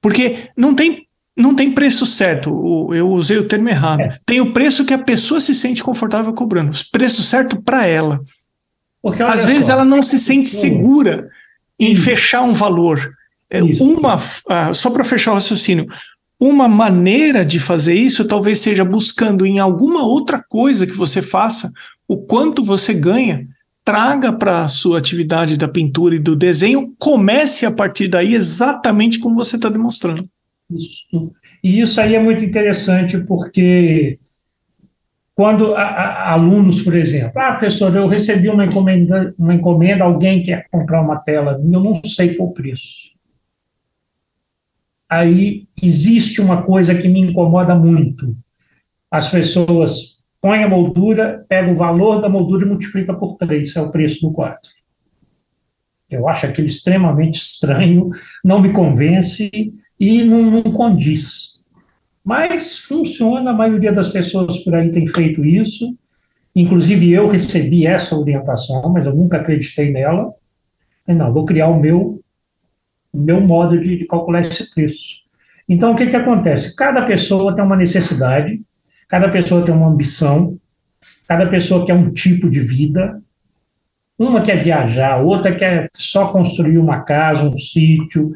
porque não tem, não tem preço certo, eu usei o termo errado. É. Tem o preço que a pessoa se sente confortável cobrando, o preço certo para ela. Porque, Às vezes só, ela não se sente segura em Isso. fechar um valor. É, Isso. Uma, uh, só para fechar o raciocínio, uma maneira de fazer isso talvez seja buscando em alguma outra coisa que você faça o quanto você ganha traga para a sua atividade da pintura e do desenho, comece a partir daí exatamente como você está demonstrando. Isso. E isso aí é muito interessante porque quando a, a, alunos, por exemplo, ah, professor, eu recebi uma encomenda, uma encomenda, alguém quer comprar uma tela minha, eu não sei qual preço. Aí existe uma coisa que me incomoda muito. As pessoas põe a moldura, pega o valor da moldura e multiplica por 3, é o preço do quadro. Eu acho aquilo extremamente estranho, não me convence e não, não condiz. Mas funciona, a maioria das pessoas por aí tem feito isso. Inclusive eu recebi essa orientação, mas eu nunca acreditei nela. Não, vou criar o meu meu modo de, de calcular esse preço. Então, o que, que acontece? Cada pessoa tem uma necessidade, cada pessoa tem uma ambição, cada pessoa quer um tipo de vida. Uma quer viajar, outra quer só construir uma casa, um sítio,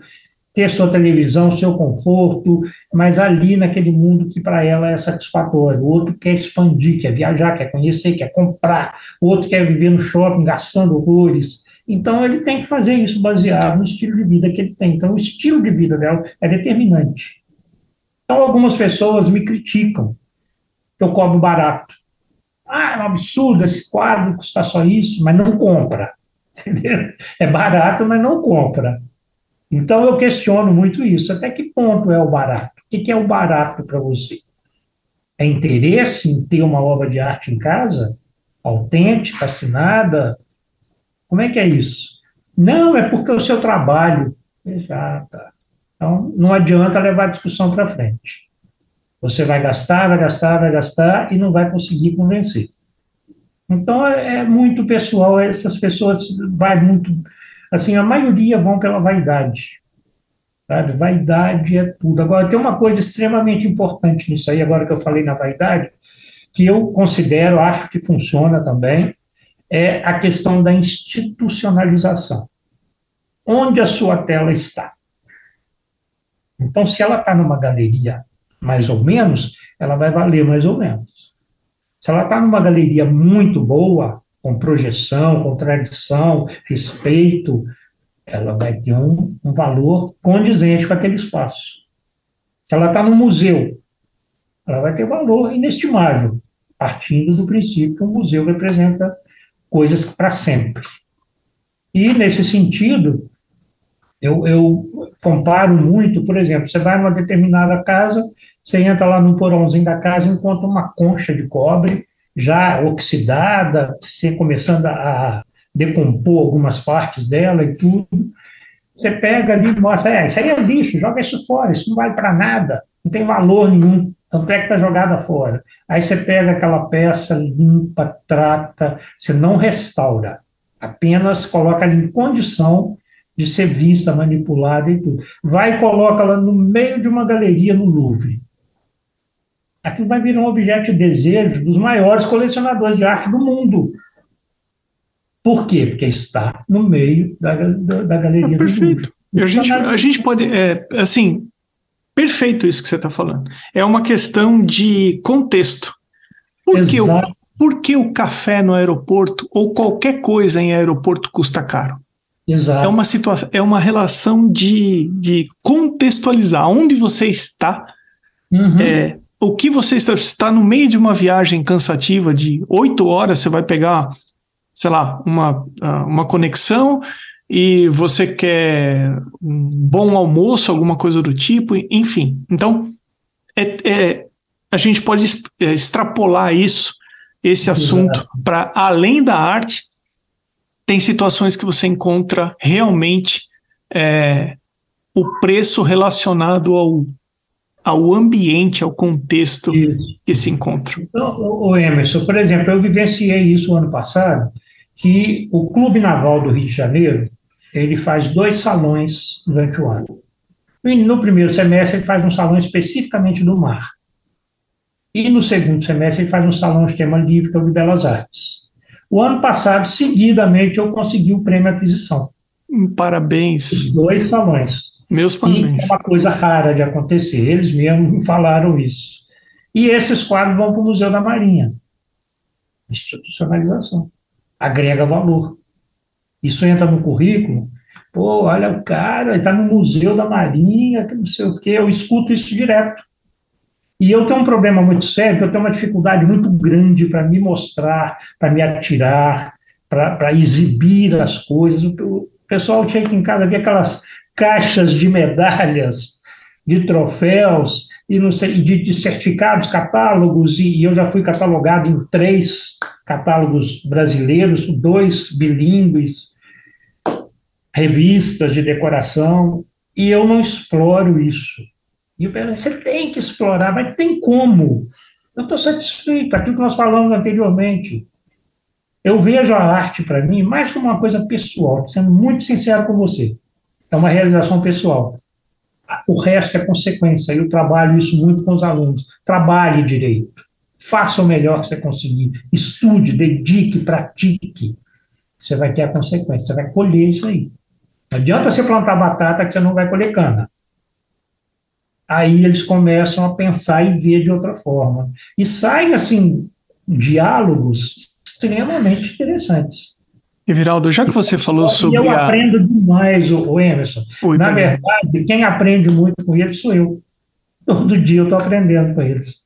ter sua televisão, seu conforto, mas ali naquele mundo que para ela é satisfatório. O outro quer expandir, quer viajar, quer conhecer, quer comprar. O outro quer viver no shopping gastando horrores. Então ele tem que fazer isso baseado no estilo de vida que ele tem. Então o estilo de vida dela é determinante. Então algumas pessoas me criticam que eu cobro barato. Ah, é um absurdo esse quadro custar só isso, mas não compra. Entendeu? É barato, mas não compra. Então eu questiono muito isso. Até que ponto é o barato? O que é o barato para você? É interesse em ter uma obra de arte em casa? Autêntica, assinada? Como é que é isso? Não, é porque o seu trabalho. Já tá. Então não adianta levar a discussão para frente. Você vai gastar, vai gastar, vai gastar e não vai conseguir convencer. Então é, é muito pessoal, essas pessoas vai muito assim, a maioria vão pela vaidade. Sabe? Vaidade é tudo. Agora, tem uma coisa extremamente importante nisso aí, agora que eu falei na vaidade, que eu considero, acho que funciona também, é a questão da institucionalização. Onde a sua tela está? Então, se ela está numa galeria mais ou menos, ela vai valer mais ou menos. Se ela está numa galeria muito boa, com projeção, com tradição, respeito, ela vai ter um, um valor condizente com aquele espaço. Se ela está no museu, ela vai ter valor inestimável, partindo do princípio que o museu representa coisas para sempre. E, nesse sentido, eu, eu, comparo muito, por exemplo, você vai numa determinada casa, você entra lá no porãozinho da casa e encontra uma concha de cobre já oxidada, se começando a decompor algumas partes dela e tudo. Você pega ali e mostra, é, isso aí é lixo, joga isso fora, isso não vale para nada, não tem valor nenhum, tanto é que está jogada fora. Aí você pega aquela peça, limpa, trata, você não restaura, apenas coloca ali em condição de ser vista, manipulada e tudo. Vai e coloca lá no meio de uma galeria no Louvre aquilo vai virar um objeto de desejo dos maiores colecionadores de arte do mundo. Por quê? Porque está no meio da, da, da galeria é perfeito. do A gente, a gente pode, é, assim, perfeito isso que você está falando. É uma questão de contexto. Por que, o, por que o café no aeroporto ou qualquer coisa em aeroporto custa caro? Exato. É uma situação, é uma relação de, de contextualizar onde você está, uhum. é, o que você está, está no meio de uma viagem cansativa de oito horas, você vai pegar, sei lá, uma, ah, uma conexão e você quer um bom almoço, alguma coisa do tipo, enfim. Então, é, é a gente pode é, extrapolar isso, esse assunto, para além da arte, tem situações que você encontra realmente é, o preço relacionado ao ao ambiente, ao contexto isso. que se encontra. Então, o Emerson, por exemplo, eu vivenciei isso ano passado, que o Clube Naval do Rio de Janeiro, ele faz dois salões durante o ano. No primeiro semestre, ele faz um salão especificamente do mar. E no segundo semestre, ele faz um salão de tema livre, que é o de Belas Artes. O ano passado, seguidamente, eu consegui o prêmio aquisição. Parabéns. Os dois salões. Meus parabéns. E é uma coisa rara de acontecer, eles mesmos falaram isso. E esses quadros vão para o Museu da Marinha. Institucionalização. Agrega valor. Isso entra no currículo. Pô, olha o cara, está no Museu da Marinha, que não sei o quê. Eu escuto isso direto. E eu tenho um problema muito sério, que eu tenho uma dificuldade muito grande para me mostrar, para me atirar, para exibir as coisas. O pessoal chega em casa, vê aquelas caixas de medalhas, de troféus e, não sei, de, de certificados, catálogos, e, e eu já fui catalogado em três catálogos brasileiros, dois bilíngues, revistas de decoração, e eu não exploro isso. E eu penso, você tem que explorar, mas tem como? Eu estou satisfeito, aquilo que nós falamos anteriormente. Eu vejo a arte, para mim, mais como uma coisa pessoal, sendo muito sincero com você é uma realização pessoal. O resto é consequência. Eu trabalho isso muito com os alunos. Trabalhe direito. Faça o melhor que você conseguir. Estude, dedique, pratique. Você vai ter a consequência. Você vai colher isso aí. Não adianta você plantar batata que você não vai colher cana. Aí eles começam a pensar e ver de outra forma. E saem, assim, diálogos extremamente interessantes. Everaldo, já que você falou sobre. Eu a... aprendo demais, o Emerson. Oi, Na verdade, quem aprende muito com eles sou eu. Todo dia eu estou aprendendo com eles.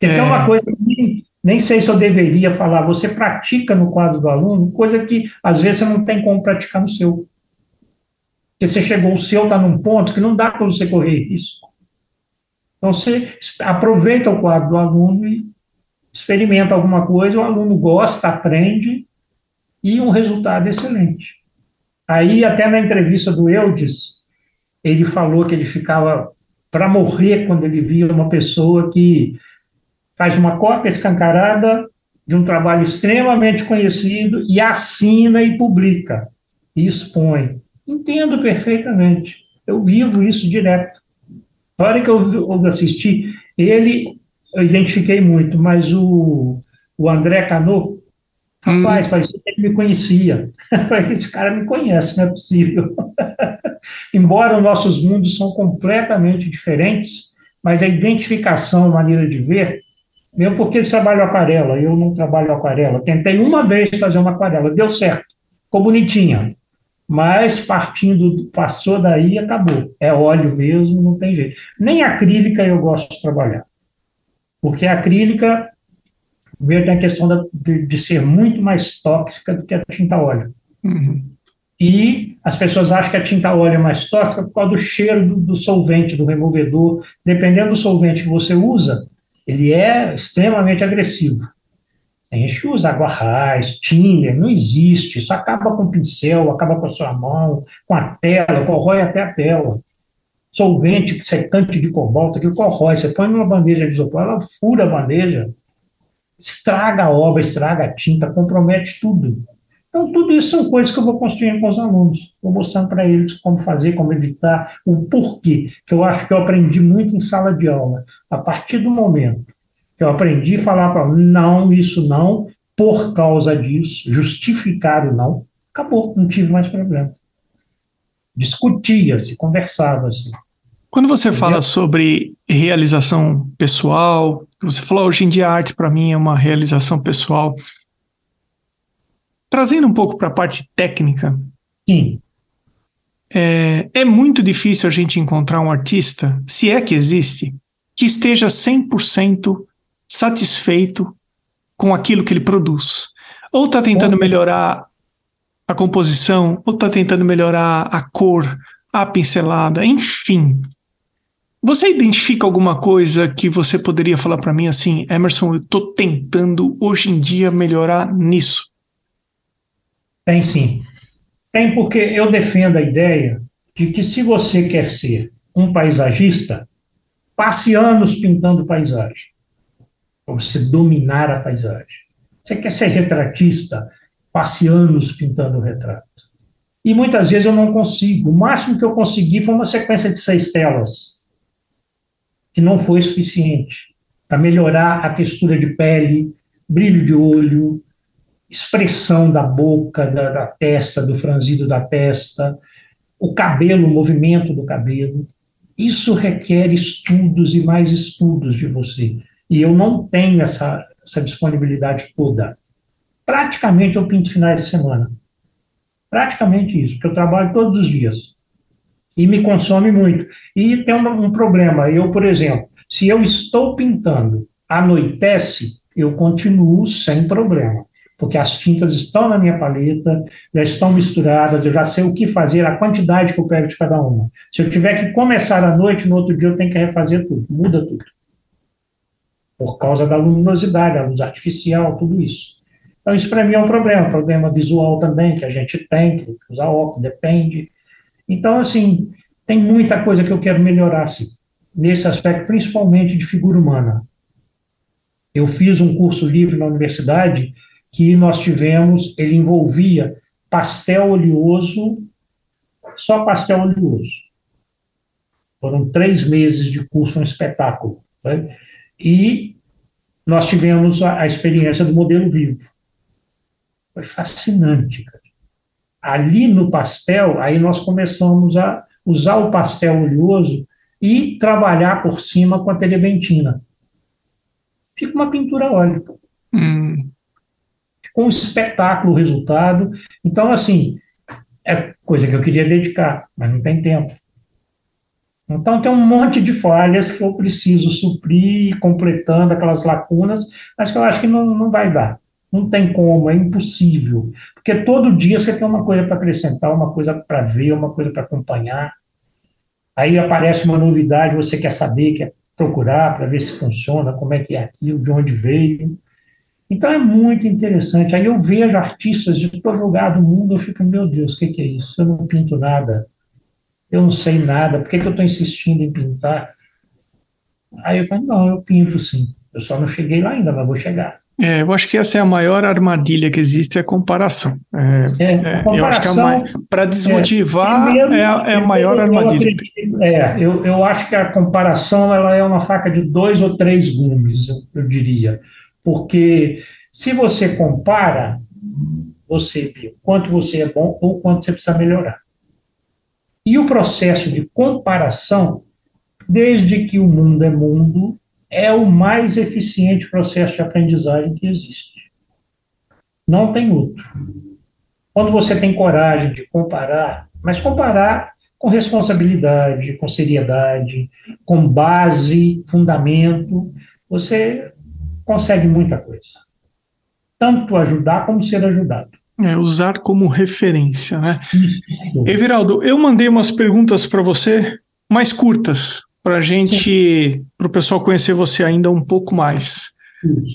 Porque é... uma coisa que nem, nem sei se eu deveria falar. Você pratica no quadro do aluno, coisa que às vezes você não tem como praticar no seu. Porque você chegou, o seu está num ponto que não dá para você correr risco. Então você aproveita o quadro do aluno e experimenta alguma coisa, o aluno gosta, aprende e um resultado excelente. Aí, até na entrevista do Eudes, ele falou que ele ficava para morrer quando ele via uma pessoa que faz uma cópia escancarada de um trabalho extremamente conhecido e assina e publica e expõe. Entendo perfeitamente. Eu vivo isso direto. Na hora que eu assisti, ele eu identifiquei muito, mas o, o André Cano, rapaz, hum. parecia que ele me conhecia. Esse cara me conhece, não é possível. Embora os nossos mundos são completamente diferentes, mas a identificação, a maneira de ver, mesmo porque eles trabalham aquarela, eu não trabalho aquarela. Tentei uma vez fazer uma aquarela, deu certo, ficou bonitinha. Mas partindo, passou daí, acabou. É óleo mesmo, não tem jeito. Nem acrílica eu gosto de trabalhar. Porque a acrílica, primeiro tem a questão da, de, de, ser muito mais tóxica do que a tinta óleo. Uhum. E as pessoas acham que a tinta óleo é mais tóxica por causa do cheiro do, do solvente, do removedor. Dependendo do solvente que você usa, ele é extremamente agressivo. Tem gente que usa água raiz, thinner, não existe. Isso acaba com o pincel, acaba com a sua mão, com a tela, corrói até a tela solvente secante de cobalto, aquilo corrói. Você põe numa bandeja de isopor, ela fura a bandeja, estraga a obra, estraga a tinta, compromete tudo. Então, tudo isso são coisas que eu vou construindo com os alunos. Vou mostrando para eles como fazer, como evitar, o porquê, que eu acho que eu aprendi muito em sala de aula. A partir do momento que eu aprendi a falar para não, isso não, por causa disso, justificar o não, acabou, não tive mais problema discutia-se, conversava-se. Quando você Entendeu? fala sobre realização pessoal, você falou hoje em dia a arte para mim é uma realização pessoal. Trazendo um pouco para a parte técnica. Sim. É, é muito difícil a gente encontrar um artista, se é que existe, que esteja 100% satisfeito com aquilo que ele produz. Ou está tentando melhorar a composição, ou está tentando melhorar a cor, a pincelada, enfim. Você identifica alguma coisa que você poderia falar para mim assim, Emerson, eu estou tentando hoje em dia melhorar nisso? Tem sim. Tem porque eu defendo a ideia de que se você quer ser um paisagista, passe anos pintando paisagem, para você dominar a paisagem. Você quer ser retratista, passe anos pintando retrato. E muitas vezes eu não consigo. O máximo que eu consegui foi uma sequência de seis telas, que não foi suficiente para melhorar a textura de pele, brilho de olho, expressão da boca, da, da testa, do franzido da testa, o cabelo, o movimento do cabelo. Isso requer estudos e mais estudos de você. E eu não tenho essa, essa disponibilidade toda praticamente eu pinto finais de semana. Praticamente isso, porque eu trabalho todos os dias. E me consome muito. E tem um, um problema. Eu, por exemplo, se eu estou pintando, anoitece, eu continuo sem problema porque as tintas estão na minha paleta, já estão misturadas, eu já sei o que fazer, a quantidade que eu pego de cada uma. Se eu tiver que começar à noite, no outro dia eu tenho que refazer tudo, muda tudo. Por causa da luminosidade, a luz artificial, tudo isso. Então, isso para mim é um problema, problema visual também, que a gente tem, que usar óculos, depende. Então, assim, tem muita coisa que eu quero melhorar, assim, nesse aspecto, principalmente de figura humana. Eu fiz um curso livre na universidade que nós tivemos, ele envolvia pastel oleoso só pastel oleoso. Foram três meses de curso, um espetáculo. Né? E nós tivemos a, a, experiência do modelo vivo. Foi fascinante. Cara. Ali no pastel, aí nós começamos a usar o pastel oleoso e trabalhar por cima com a telebentina. Fica uma pintura óleo. Hum. Ficou um espetáculo o resultado. Então, assim, é coisa que eu queria dedicar, mas não tem tempo. Então, tem um monte de falhas que eu preciso suprir, completando aquelas lacunas, mas que eu acho que não, não vai dar. Não tem como, é impossível. Porque todo dia você tem uma coisa para acrescentar, uma coisa para ver, uma coisa para acompanhar. Aí aparece uma novidade, você quer saber, quer procurar para ver se funciona, como é que é aquilo, de onde veio. Então é muito interessante. Aí eu vejo artistas de todo lugar do mundo, eu fico, meu Deus, o que, que é isso? Eu não pinto nada eu não sei nada, por que, que eu estou insistindo em pintar? Aí eu falei, não, eu pinto sim. Eu só não cheguei lá ainda, mas vou chegar. É, eu acho que essa é a maior armadilha que existe, é a comparação. É, é, comparação, eu acho que para desmotivar é, primeiro, é, a, é maior eu armadilha. Acredito, é, eu, eu acho que a comparação ela é uma faca de dois ou três gumes, eu, eu diria. Porque se você compara, você vê quanto você é bom ou quanto você precisa melhorar. E o processo de comparação, desde que o mundo é mundo, é o mais eficiente processo de aprendizagem que existe. Não tem outro. Quando você tem coragem de comparar, mas comparar com responsabilidade, com seriedade, com base, fundamento, você consegue muita coisa. Tanto ajudar como ser ajudado. É, usar como referência, né? Isso. Everaldo, eu mandei umas perguntas para você mais curtas, para a gente, para o pessoal conhecer você ainda um pouco mais.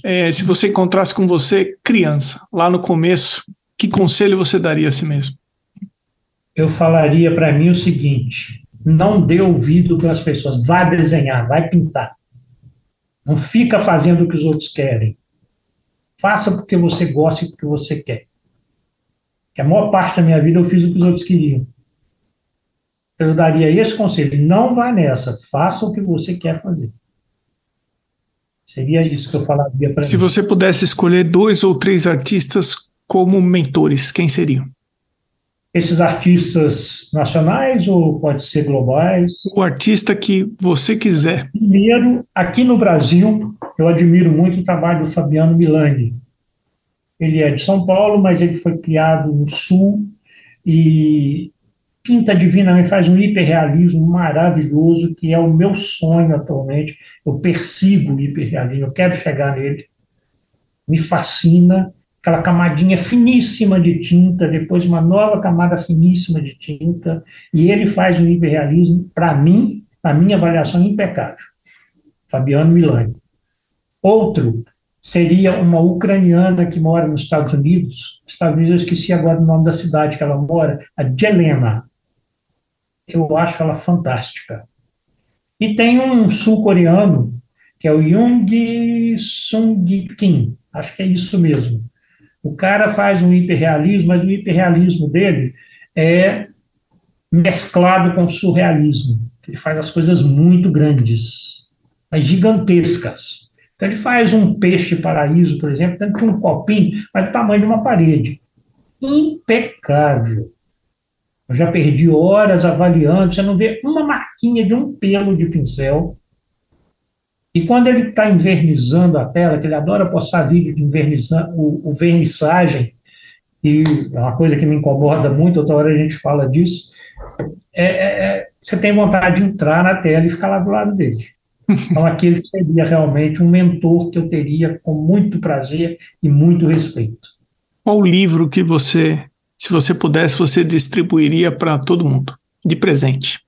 É, se você encontrasse com você criança, lá no começo, que conselho você daria a si mesmo? Eu falaria para mim o seguinte: não dê ouvido para as pessoas, vá desenhar, vai pintar. Não fica fazendo o que os outros querem. Faça porque você gosta e porque você quer que a maior parte da minha vida eu fiz o que os outros queriam. Eu daria esse conselho: não vá nessa, faça o que você quer fazer. Seria isso que eu falaria para Se mim. você pudesse escolher dois ou três artistas como mentores, quem seriam? Esses artistas nacionais ou pode ser globais? O artista que você quiser. Primeiro, aqui no Brasil, eu admiro muito o trabalho do Fabiano Milani, ele é de São Paulo, mas ele foi criado no Sul e pinta divinamente, faz um hiperrealismo maravilhoso, que é o meu sonho atualmente. Eu persigo o hiperrealismo, eu quero chegar nele. Me fascina aquela camadinha finíssima de tinta, depois uma nova camada finíssima de tinta, e ele faz um hiperrealismo, para mim, a minha avaliação, impecável. Fabiano Milani. Outro seria uma ucraniana que mora nos Estados Unidos. Estados Unidos, eu esqueci agora o nome da cidade que ela mora, a Jelena. Eu acho ela fantástica. E tem um sul-coreano, que é o Jung Sung Kim, acho que é isso mesmo. O cara faz um hiperrealismo, mas o hiperrealismo dele é mesclado com surrealismo. Ele faz as coisas muito grandes, mas gigantescas. Então, ele faz um peixe paraíso, por exemplo, dentro de um copinho, mas do tamanho de uma parede. Impecável. Eu já perdi horas avaliando, você não vê uma marquinha de um pelo de pincel. E quando ele está invernizando a tela, que ele adora postar vídeo de invernizar, o, o vernissagem, e é uma coisa que me incomoda muito, outra hora a gente fala disso, é, é, é você tem vontade de entrar na tela e ficar lá do lado dele. Então, aquele seria realmente um mentor que eu teria com muito prazer e muito respeito. Qual livro que você, se você pudesse, você distribuiria para todo mundo, de presente?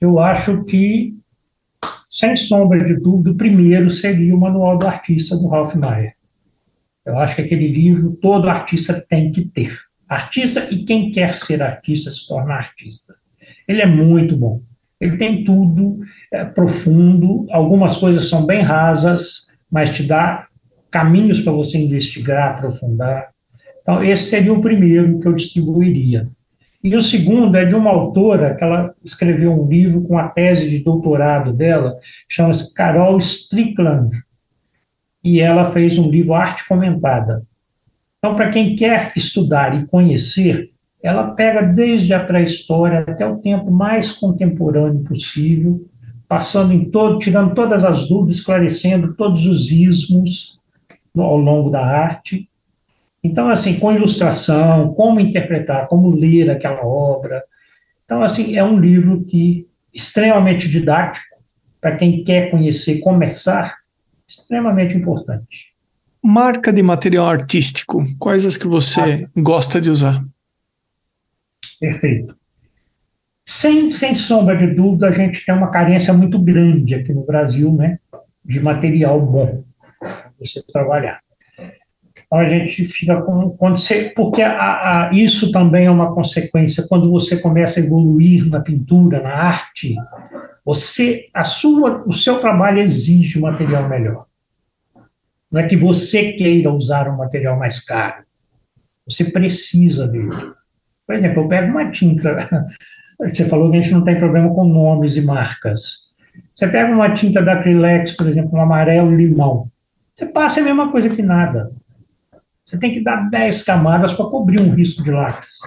Eu acho que, sem sombra de dúvida, o primeiro seria o Manual do Artista, do Ralph Mayer. Eu acho que aquele livro todo artista tem que ter. Artista e quem quer ser artista se torna artista. Ele é muito bom. Ele tem tudo, é profundo, algumas coisas são bem rasas, mas te dá caminhos para você investigar, aprofundar. Então, esse seria o primeiro que eu distribuiria. E o segundo é de uma autora que ela escreveu um livro com a tese de doutorado dela, chama-se Carol Strickland, e ela fez um livro Arte Comentada. Então, para quem quer estudar e conhecer, ela pega desde a pré-história até o tempo mais contemporâneo possível, passando em todo, tirando todas as dúvidas, esclarecendo todos os ismos ao longo da arte. Então, assim, com ilustração, como interpretar, como ler aquela obra. Então, assim, é um livro que extremamente didático para quem quer conhecer, começar, extremamente importante. Marca de material artístico, quais as que você ah. gosta de usar? Perfeito. Sem, sem sombra de dúvida, a gente tem uma carência muito grande aqui no Brasil, né, de material bom para você trabalhar. Então a gente fica com quando você, porque a, a, isso também é uma consequência quando você começa a evoluir na pintura, na arte, você a sua o seu trabalho exige um material melhor. Não é que você queira usar um material mais caro. Você precisa dele. Por exemplo, eu pego uma tinta você falou que a gente não tem problema com nomes e marcas. Você pega uma tinta da Acrylex, por exemplo, um amarelo limão, você passa a mesma coisa que nada. Você tem que dar 10 camadas para cobrir um risco de lápis.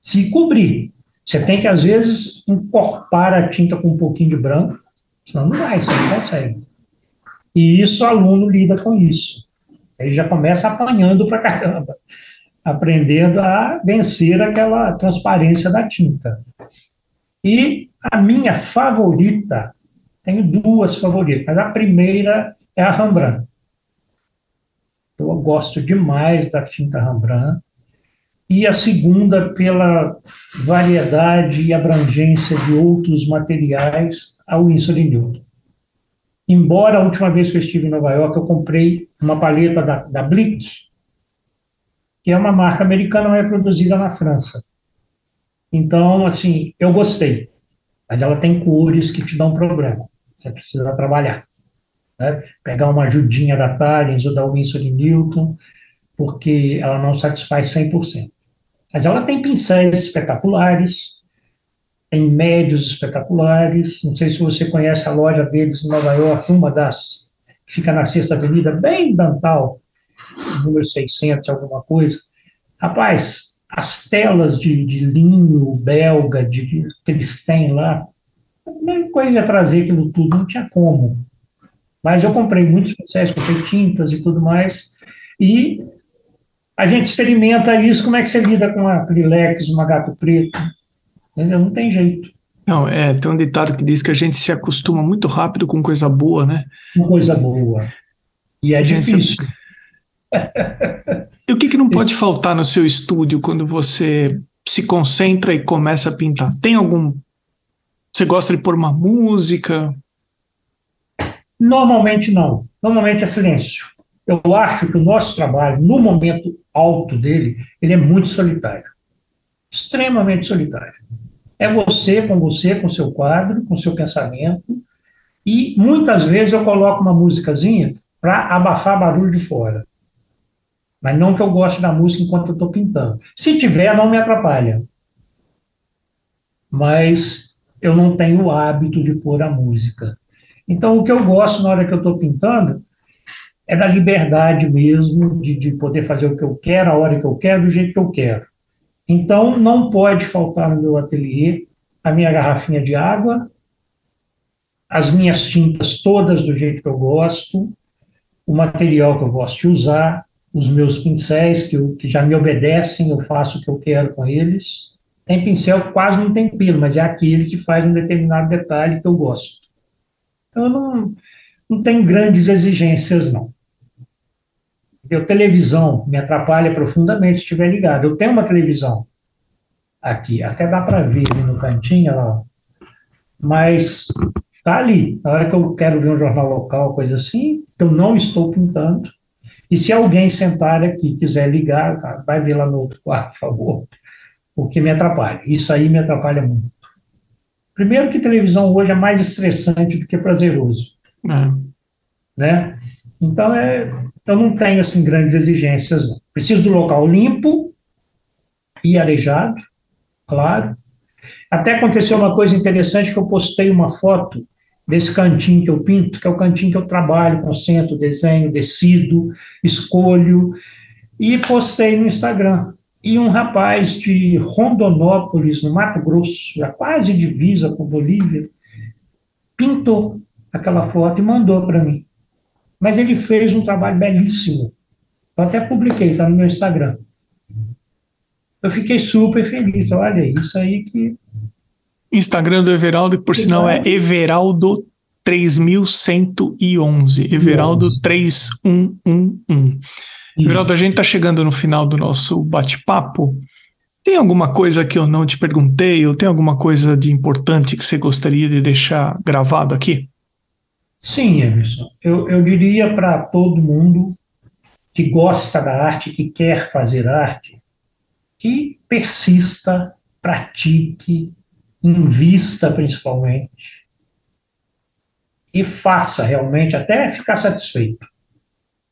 Se cobrir, você tem que, às vezes, encorpar a tinta com um pouquinho de branco, senão não vai, você não consegue. E isso, o aluno lida com isso. Ele já começa apanhando para caramba aprendendo a vencer aquela transparência da tinta. E a minha favorita, tenho duas favoritas, mas a primeira é a Rembrandt. Eu gosto demais da tinta Rembrandt. E a segunda, pela variedade e abrangência de outros materiais, a Winsor Newton. Embora a última vez que eu estive em Nova York, eu comprei uma paleta da, da Blick, que é uma marca americana, mas é produzida na França. Então, assim, eu gostei, mas ela tem cores que te dão problema. Você precisa trabalhar. Né? Pegar uma ajudinha da Thalens ou da Winsor Newton, porque ela não satisfaz 100%. Mas ela tem pincéis espetaculares, tem médios espetaculares. Não sei se você conhece a loja deles em Nova York, uma das que fica na Sexta Avenida, bem Dantal, número 600, alguma coisa. Rapaz, as telas de, de linho belga de, que eles têm lá, nem coisa ia trazer aquilo tudo, não tinha como. Mas eu comprei muitos pincéis, comprei tintas e tudo mais, e a gente experimenta isso, como é que você lida com uma acrylex, uma gato preto, entendeu? Não tem jeito. Não, é, tem um ditado que diz que a gente se acostuma muito rápido com coisa boa, né? Com coisa boa. E é difícil. Se e o que, que não pode faltar no seu estúdio quando você se concentra e começa a pintar? Tem algum. Você gosta de pôr uma música? Normalmente não. Normalmente é silêncio. Eu acho que o nosso trabalho, no momento alto dele, ele é muito solitário. Extremamente solitário. É você com você, com seu quadro, com seu pensamento. E muitas vezes eu coloco uma musicazinha para abafar barulho de fora. Mas não que eu goste da música enquanto eu estou pintando. Se tiver, não me atrapalha. Mas eu não tenho o hábito de pôr a música. Então, o que eu gosto na hora que eu estou pintando é da liberdade mesmo, de, de poder fazer o que eu quero, a hora que eu quero, do jeito que eu quero. Então, não pode faltar no meu ateliê a minha garrafinha de água, as minhas tintas todas do jeito que eu gosto, o material que eu gosto de usar, os meus pincéis, que, eu, que já me obedecem, eu faço o que eu quero com eles. Tem pincel quase não tem pelo, mas é aquele que faz um determinado detalhe que eu gosto. Então, eu não, não tenho grandes exigências, não. A televisão me atrapalha profundamente se estiver ligado. Eu tenho uma televisão aqui, até dá para ver ali no cantinho, mas está ali. Na hora que eu quero ver um jornal local, coisa assim, eu não estou pintando, e se alguém sentar aqui quiser ligar, vai ver lá no outro quarto, por favor, porque me atrapalha. Isso aí me atrapalha muito. Primeiro que televisão hoje é mais estressante do que prazeroso. É. Né? Então, é, eu não tenho assim grandes exigências. Não. Preciso do local limpo e arejado, claro. Até aconteceu uma coisa interessante que eu postei uma foto desse cantinho que eu pinto, que é o cantinho que eu trabalho, concentro, desenho, decido, escolho, e postei no Instagram. E um rapaz de Rondonópolis, no Mato Grosso, já quase divisa com Bolívia, pintou aquela foto e mandou para mim. Mas ele fez um trabalho belíssimo. Eu até publiquei, está no meu Instagram. Eu fiquei super feliz. Olha, isso aí que Instagram do Everaldo, que por sinal é Everaldo 3111. Everaldo 3111. Everaldo, a gente está chegando no final do nosso bate-papo. Tem alguma coisa que eu não te perguntei, ou tem alguma coisa de importante que você gostaria de deixar gravado aqui? Sim, Emerson. Eu, eu diria para todo mundo que gosta da arte, que quer fazer arte, que persista, pratique, invista principalmente e faça realmente até ficar satisfeito,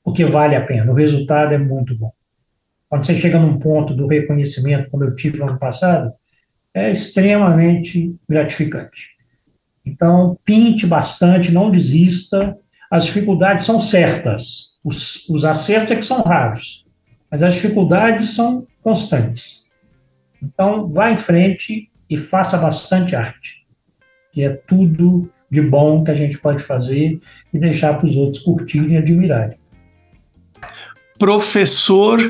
porque vale a pena, o resultado é muito bom. Quando você chega num ponto do reconhecimento, como eu tive no ano passado, é extremamente gratificante. Então, pinte bastante, não desista. As dificuldades são certas, os, os acertos é que são raros, mas as dificuldades são constantes. Então, vá em frente e faça bastante arte, que é tudo de bom que a gente pode fazer e deixar para os outros curtirem e admirarem. Professor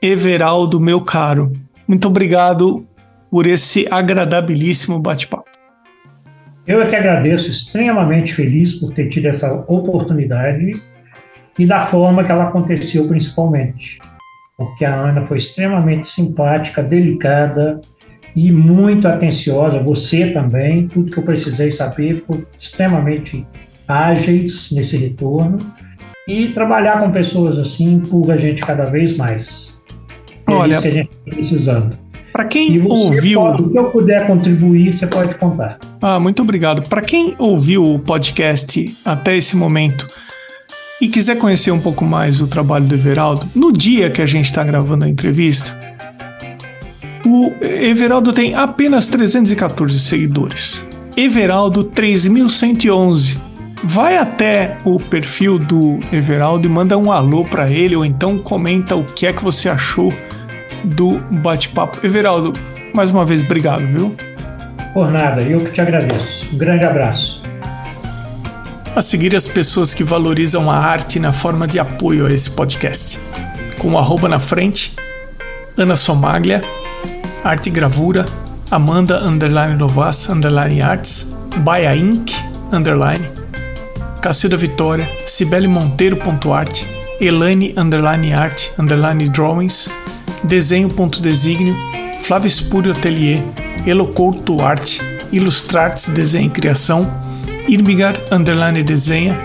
Everaldo, meu caro, muito obrigado por esse agradabilíssimo bate-papo. Eu é que agradeço, extremamente feliz por ter tido essa oportunidade e da forma que ela aconteceu, principalmente. Porque a Ana foi extremamente simpática, delicada, e muito atenciosa, você também, tudo que eu precisei saber foi extremamente ágeis nesse retorno e trabalhar com pessoas assim empurra a gente cada vez mais. É Olha, isso que a gente está precisando. Para quem ouviu. Pode, o que eu puder contribuir, você pode contar. Ah, muito obrigado. Para quem ouviu o podcast até esse momento e quiser conhecer um pouco mais o trabalho do Everaldo, no dia que a gente está gravando a entrevista, o Everaldo tem apenas 314 seguidores. Everaldo 3111. Vai até o perfil do Everaldo e manda um alô para ele ou então comenta o que é que você achou do bate-papo. Everaldo, mais uma vez obrigado, viu? Por nada, eu que te agradeço. Um grande abraço. A seguir as pessoas que valorizam a arte na forma de apoio a esse podcast. Com o arroba na frente, Ana Somaglia Arte Gravura, Amanda Underline Novas Underline Arts, Baia Inc. Underline, Cacilda Vitória, Cibele Monteiro.art, Elane Underline Art Underline Drawings, Desenho.designio, Flávio Espúrio Atelier, Elocouto Arte, Ilustrartes Desenho e Criação, Irmigar Underline Desenha,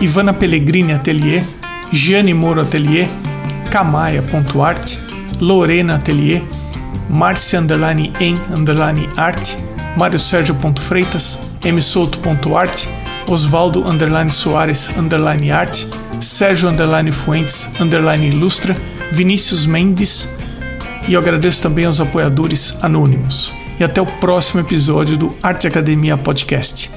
Ivana Pellegrini Atelier, Gianni Moro Atelier, Camaia.art, Lorena Atelier, Marcia underline em underline arte, Mário Sérgio.freitas, msouto.art, Osvaldo underline Soares underline arte, Sérgio underline Fuentes underline ilustra, Vinícius Mendes e eu agradeço também aos apoiadores anônimos. E até o próximo episódio do Arte Academia Podcast.